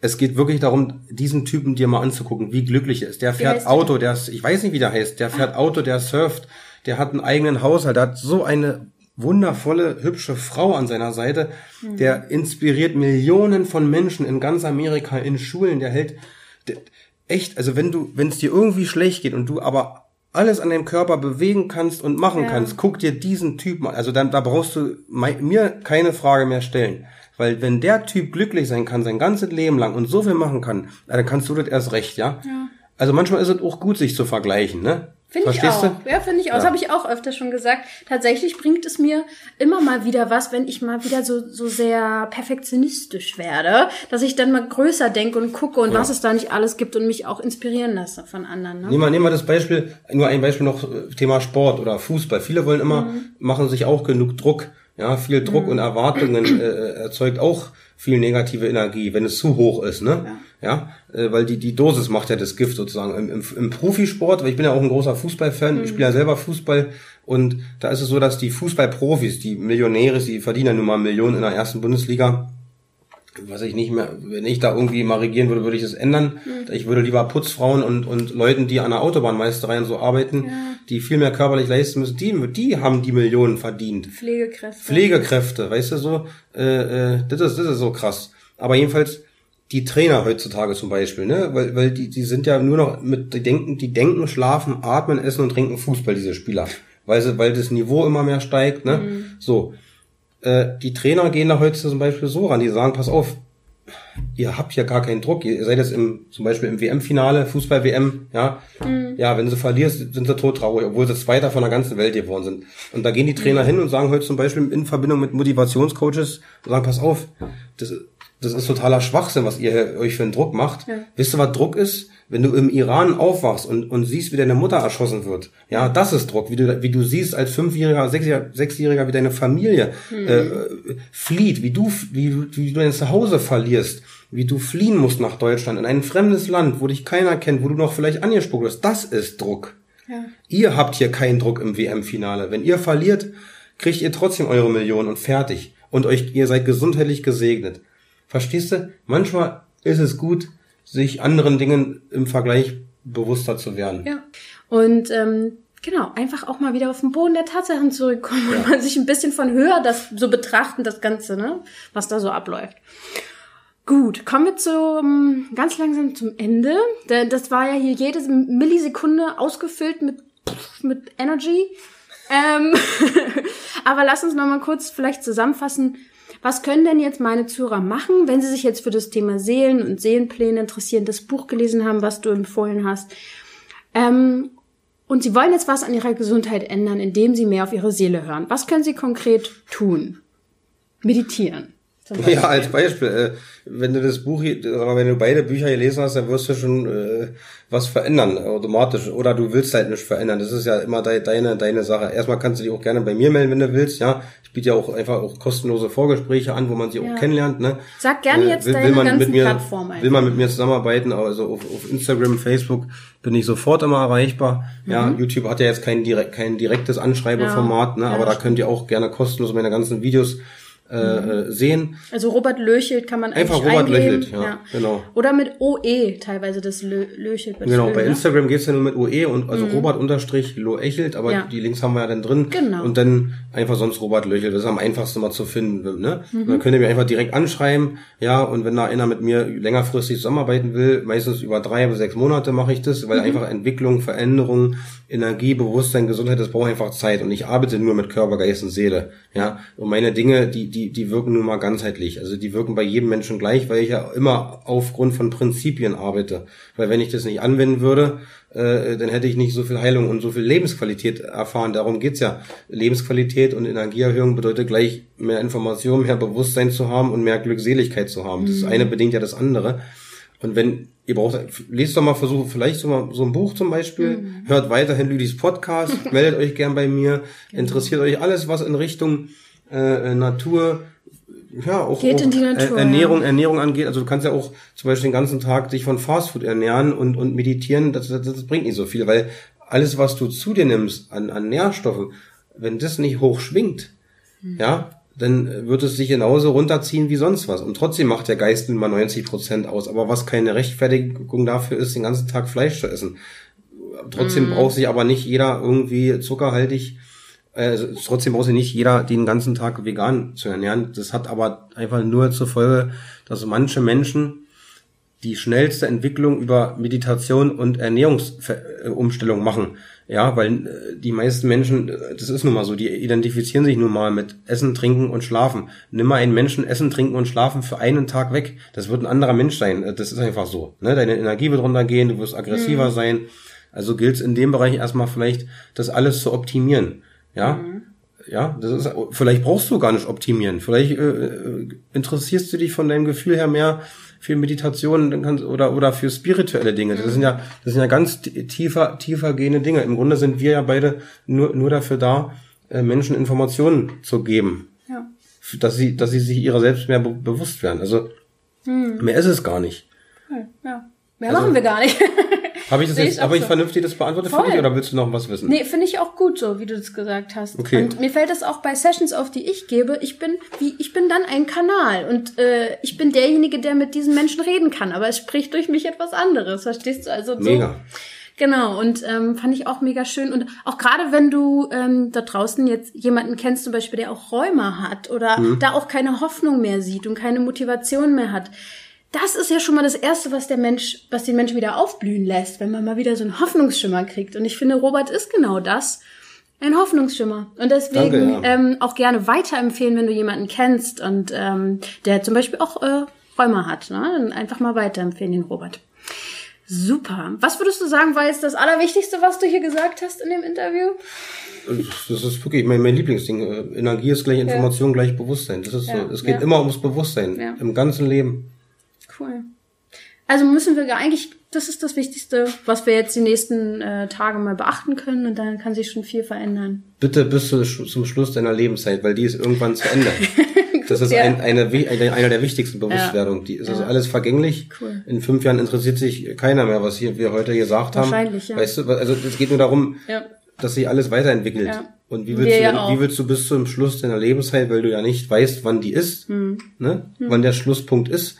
es geht wirklich darum, diesen Typen dir mal anzugucken, wie glücklich er ist. Der fährt Auto, der ist, ich weiß nicht, wie der heißt, der fährt Auto, der surft, der hat einen eigenen Haushalt, der hat so eine wundervolle, hübsche Frau an seiner Seite, mhm. der inspiriert Millionen von Menschen in ganz Amerika in Schulen, der hält, echt, also wenn du, wenn es dir irgendwie schlecht geht und du aber alles an deinem Körper bewegen kannst und machen ja. kannst, guck dir diesen Typen an. Also dann, da brauchst du mir keine Frage mehr stellen. Weil wenn der Typ glücklich sein kann, sein ganzes Leben lang und so viel machen kann, dann kannst du das erst recht, ja? ja. Also manchmal ist es auch gut, sich zu vergleichen, ne? Finde ich auch. Du? Ja, finde ich auch. Ja. Das habe ich auch öfter schon gesagt. Tatsächlich bringt es mir immer mal wieder was, wenn ich mal wieder so, so sehr perfektionistisch werde, dass ich dann mal größer denke und gucke und ja. was es da nicht alles gibt und mich auch inspirieren lasse von anderen. Ne? Nehmen, wir, nehmen wir das Beispiel, nur ein Beispiel noch, äh, Thema Sport oder Fußball. Viele wollen immer, mhm. machen sich auch genug Druck ja, viel Druck mhm. und Erwartungen äh, äh, erzeugt auch viel negative Energie, wenn es zu hoch ist, ne? Ja, ja äh, weil die die Dosis macht ja das Gift sozusagen im, im, im Profisport. Weil ich bin ja auch ein großer Fußballfan, mhm. ich spiele ja selber Fußball und da ist es so, dass die Fußballprofis, die Millionäre, die verdienen ja nun mal Millionen in der ersten Bundesliga, was ich nicht mehr, wenn ich da irgendwie mal regieren würde, würde ich das ändern. Mhm. Ich würde lieber Putzfrauen und, und Leuten, die an der Autobahnmeisterei und so arbeiten, ja. die viel mehr körperlich leisten müssen, die, die haben die Millionen verdient. Pflegekräfte. Pflegekräfte, weißt du so, äh, äh, das ist, das ist so krass. Aber jedenfalls, die Trainer heutzutage zum Beispiel, ne, weil, weil die, die sind ja nur noch mit, die denken, die denken, schlafen, atmen, essen und trinken Fußball, diese Spieler. Weil sie, weil das Niveau immer mehr steigt, ne, mhm. so äh, die Trainer gehen da heute zum Beispiel so ran, die sagen, pass auf, ihr habt ja gar keinen Druck, ihr seid jetzt im, zum Beispiel im WM-Finale, Fußball-WM, ja, mhm. ja, wenn sie verlierst, sind sie todtraurig, obwohl sie Zweiter von der ganzen Welt geworden sind. Und da gehen die Trainer mhm. hin und sagen heute zum Beispiel in Verbindung mit Motivationscoaches, sagen, pass auf, das, das ist totaler Schwachsinn, was ihr euch für einen Druck macht. Ja. Wisst ihr, was Druck ist? Wenn du im Iran aufwachst und, und siehst, wie deine Mutter erschossen wird, ja, das ist Druck. Wie du, wie du siehst als Fünfjähriger, Sechsjähriger, Sechsjähriger wie deine Familie mhm. äh, flieht, wie du, wie, wie du dein Zuhause verlierst, wie du fliehen musst nach Deutschland, in ein fremdes Land, wo dich keiner kennt, wo du noch vielleicht angespuckt wirst. Das ist Druck. Ja. Ihr habt hier keinen Druck im WM-Finale. Wenn ihr verliert, kriegt ihr trotzdem eure Millionen und fertig. Und euch, ihr seid gesundheitlich gesegnet. Verstehst du? Manchmal ist es gut, sich anderen Dingen im Vergleich bewusster zu werden. Ja. Und ähm, genau, einfach auch mal wieder auf den Boden der Tatsachen zurückkommen ja. und mal sich ein bisschen von höher das so betrachten, das Ganze, ne? Was da so abläuft. Gut, kommen wir zum ganz langsam zum Ende. Das war ja hier jede Millisekunde ausgefüllt mit mit Energy. Ähm, aber lass uns noch mal kurz vielleicht zusammenfassen. Was können denn jetzt meine Zuhörer machen, wenn sie sich jetzt für das Thema Seelen und Seelenpläne interessieren, das Buch gelesen haben, was du empfohlen hast? Ähm, und sie wollen jetzt was an ihrer Gesundheit ändern, indem sie mehr auf ihre Seele hören. Was können sie konkret tun? Meditieren. Ja, als Beispiel. Äh, wenn du das Buch, wenn du beide Bücher gelesen hast, dann wirst du schon äh, was verändern, automatisch. Oder du willst halt nicht verändern. Das ist ja immer deine, deine Sache. Erstmal kannst du dich auch gerne bei mir melden, wenn du willst. Ja, ich biete ja auch einfach auch kostenlose Vorgespräche an, wo man sich ja. auch kennenlernt. Ne? Sag gerne äh, jetzt will, deine will man ganzen mit mir, Plattformen. Will man mit mir zusammenarbeiten, also auf, auf Instagram, Facebook bin ich sofort immer erreichbar. Mhm. Ja, YouTube hat ja jetzt kein, direkt, kein direktes Anschreibeformat, ja. ne? aber ja, da könnt ihr auch gerne kostenlos meine ganzen Videos äh, mhm. sehen. Also Robert Löchelt kann man einfach Robert eingeben. Löchelt, ja, ja, genau. Oder mit OE teilweise das Lö Löchelt. Genau, bei ne? Instagram geht's ja nur mit OE und also mhm. Robert unterstrich Loechelt, aber ja. die Links haben wir ja dann drin. Genau. Und dann einfach sonst Robert Löchelt. Das ist am einfachsten mal zu finden. Ne? Mhm. Dann könnt ihr mir einfach direkt anschreiben, ja, und wenn da einer mit mir längerfristig zusammenarbeiten will, meistens über drei bis sechs Monate mache ich das, weil mhm. einfach Entwicklung, Veränderung, Energie, Bewusstsein, Gesundheit, das braucht einfach Zeit. Und ich arbeite nur mit Körper, Geist und Seele. Ja, und meine Dinge, die, die, die wirken nun mal ganzheitlich. Also die wirken bei jedem Menschen gleich, weil ich ja immer aufgrund von Prinzipien arbeite. Weil wenn ich das nicht anwenden würde, äh, dann hätte ich nicht so viel Heilung und so viel Lebensqualität erfahren. Darum geht's ja. Lebensqualität und Energieerhöhung bedeutet gleich mehr Information, mehr Bewusstsein zu haben und mehr Glückseligkeit zu haben. Mhm. Das eine bedingt ja das andere. Und wenn ihr braucht, lest doch mal, versuche vielleicht so mal so ein Buch zum Beispiel, mhm. hört weiterhin Lüdis Podcast, meldet euch gern bei mir, interessiert euch alles, was in Richtung äh, äh Natur, ja, auch, Geht auch in die Natur, Ernährung, ja. Ernährung angeht. Also du kannst ja auch zum Beispiel den ganzen Tag dich von Fastfood ernähren und, und meditieren, das, das, das bringt nicht so viel, weil alles, was du zu dir nimmst an, an Nährstoffen, wenn das nicht hoch schwingt, mhm. ja, dann wird es sich genauso runterziehen wie sonst was. Und trotzdem macht der Geist nun mal 90 Prozent aus. Aber was keine Rechtfertigung dafür ist, den ganzen Tag Fleisch zu essen. Trotzdem mm. braucht sich aber nicht jeder irgendwie zuckerhaltig, äh, trotzdem braucht sich nicht jeder den ganzen Tag vegan zu ernähren. Das hat aber einfach nur zur Folge, dass manche Menschen die schnellste Entwicklung über Meditation und Ernährungsumstellung machen. Ja, weil äh, die meisten Menschen, äh, das ist nun mal so, die identifizieren sich nun mal mit Essen, Trinken und Schlafen. Nimm mal einen Menschen Essen, Trinken und Schlafen für einen Tag weg. Das wird ein anderer Mensch sein. Äh, das ist einfach so. Ne? Deine Energie wird runtergehen, du wirst aggressiver mhm. sein. Also gilt es in dem Bereich erstmal vielleicht, das alles zu optimieren. Ja. Mhm. Ja, das ist, vielleicht brauchst du gar nicht optimieren. Vielleicht äh, interessierst du dich von deinem Gefühl her mehr für Meditation kannst, oder, oder für spirituelle Dinge. Das sind ja, das sind ja ganz tiefer, tiefer gehende Dinge. Im Grunde sind wir ja beide nur, nur dafür da, äh, Menschen Informationen zu geben. Ja. Dass sie, dass sie sich ihrer selbst mehr be bewusst werden. Also, hm. mehr ist es gar nicht. Ja. Mehr also, machen wir gar nicht. Habe ich das jetzt, habe ich so. vernünftig das beantwortet Voll. für dich oder willst du noch was wissen? Nee, finde ich auch gut so, wie du das gesagt hast. Okay. Und mir fällt das auch bei Sessions auf, die ich gebe. Ich bin, wie, ich bin dann ein Kanal und äh, ich bin derjenige, der mit diesen Menschen reden kann, aber es spricht durch mich etwas anderes. Verstehst du? Also so. Mega. Genau, und ähm, fand ich auch mega schön. Und auch gerade wenn du ähm, da draußen jetzt jemanden kennst, zum Beispiel, der auch Rheuma hat oder mhm. da auch keine Hoffnung mehr sieht und keine Motivation mehr hat, das ist ja schon mal das Erste, was der Mensch, was den Menschen wieder aufblühen lässt, wenn man mal wieder so einen Hoffnungsschimmer kriegt. Und ich finde, Robert ist genau das. Ein Hoffnungsschimmer. Und deswegen Danke, ja. ähm, auch gerne weiterempfehlen, wenn du jemanden kennst und ähm, der zum Beispiel auch äh, Rheuma hat. Ne? Dann einfach mal weiterempfehlen, den Robert. Super. Was würdest du sagen, war jetzt das Allerwichtigste, was du hier gesagt hast in dem Interview? Das ist wirklich mein, mein Lieblingsding. Äh, Energie ist gleich Information, ja. gleich Bewusstsein. Das ist ja, so, es geht ja. immer ums Bewusstsein. Im ganzen Leben. Cool. Also müssen wir eigentlich, das ist das Wichtigste, was wir jetzt die nächsten äh, Tage mal beachten können und dann kann sich schon viel verändern. Bitte bis zu, zum Schluss deiner Lebenszeit, weil die ist irgendwann zu Ende. das ist ja. ein, eine, eine, der wichtigsten Bewusstwerdungen. Die ist ja. also alles vergänglich. Cool. In fünf Jahren interessiert sich keiner mehr, was hier wir heute gesagt haben. Wahrscheinlich, ja. Weißt du, also es geht nur darum, ja. dass sich alles weiterentwickelt. Ja. Und wie willst, du, ja wie willst du bis zum Schluss deiner Lebenszeit, weil du ja nicht weißt, wann die ist, hm. ne? Hm. wann der Schlusspunkt ist,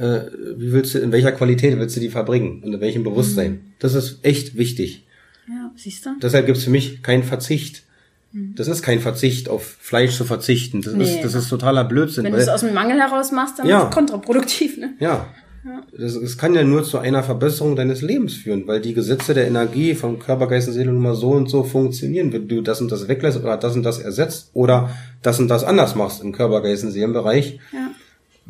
äh, wie willst du, in welcher Qualität willst du die verbringen und in welchem Bewusstsein? Mhm. Das ist echt wichtig. Ja, siehst du? Deshalb gibt's für mich keinen Verzicht. Mhm. Das ist kein Verzicht, auf Fleisch zu verzichten. Das, nee. ist, das ist totaler Blödsinn. Wenn du es aus dem Mangel heraus machst, dann ja. ist es kontraproduktiv. Ne? Ja. ja. Das, das kann ja nur zu einer Verbesserung deines Lebens führen, weil die Gesetze der Energie vom Körper, Geist und Seele nun mal so und so funktionieren. Wenn du das und das weglässt oder das und das ersetzt oder das und das anders machst im Körper, Geist und Seelenbereich, ja.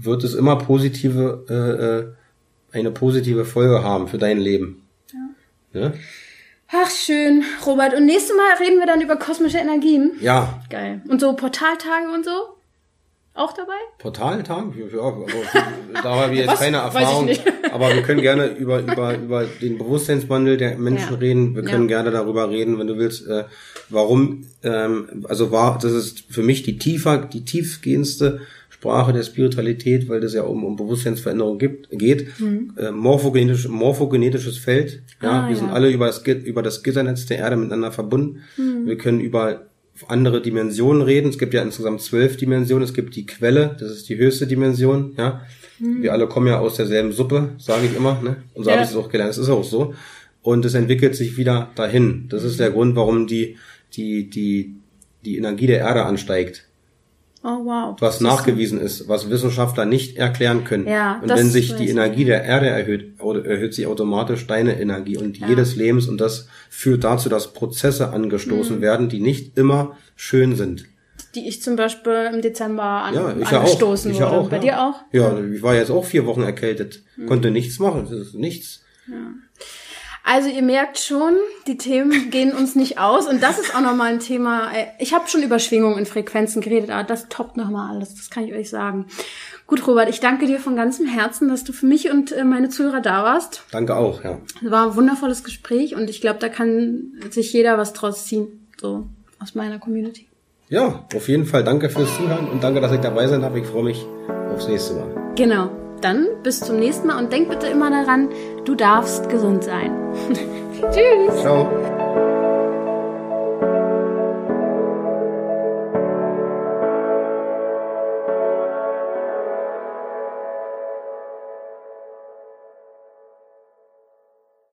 Wird es immer positive, äh, äh eine positive Folge haben für dein Leben. Ja. Ne? Ach, schön, Robert. Und nächstes Mal reden wir dann über kosmische Energien. Ja. Geil. Und so Portaltage und so? Auch dabei? Portaltage? Ja, aber da haben wir jetzt keine Erfahrung. aber wir können gerne über, über, über den Bewusstseinswandel der Menschen ja. reden. Wir können ja. gerne darüber reden, wenn du willst, äh, warum, ähm, also war, das ist für mich die tiefer, die tiefgehendste Sprache der Spiritualität, weil das ja um, um Bewusstseinsveränderung gibt, geht. Mhm. Äh, morphogenetisch, morphogenetisches Feld. Ja, ah, wir ja. sind alle über das, über das Gitternetz der Erde miteinander verbunden. Mhm. Wir können über andere Dimensionen reden. Es gibt ja insgesamt zwölf Dimensionen. Es gibt die Quelle, das ist die höchste Dimension. Ja, mhm. wir alle kommen ja aus derselben Suppe, sage ich immer. Ne? Und so ja. habe ich es auch gelernt. Es ist auch so. Und es entwickelt sich wieder dahin. Das ist der Grund, warum die die die die Energie der Erde ansteigt. Oh, wow. Was nachgewiesen ist, was Wissenschaftler nicht erklären können. Ja, und wenn sich die Energie der Erde erhöht, erhöht sich automatisch deine Energie und ja. jedes Lebens und das führt dazu, dass Prozesse angestoßen mhm. werden, die nicht immer schön sind. Die ich zum Beispiel im Dezember an, ja, ich angestoßen ja auch. Ich wurde. Auch, Bei ja. dir auch? Ja, ich war jetzt auch vier Wochen erkältet, mhm. konnte nichts machen, das ist nichts. Ja. Also ihr merkt schon, die Themen gehen uns nicht aus und das ist auch nochmal ein Thema. Ich habe schon über Schwingungen und Frequenzen geredet, aber das toppt nochmal alles, das kann ich euch sagen. Gut, Robert, ich danke dir von ganzem Herzen, dass du für mich und äh, meine Zuhörer da warst. Danke auch, ja. Es war ein wundervolles Gespräch und ich glaube, da kann sich jeder was draus ziehen, so aus meiner Community. Ja, auf jeden Fall danke fürs Zuhören und danke, dass ich dabei sein darf. Ich freue mich aufs nächste Mal. Genau. Dann bis zum nächsten Mal und denk bitte immer daran, du darfst gesund sein. Tschüss. Ciao.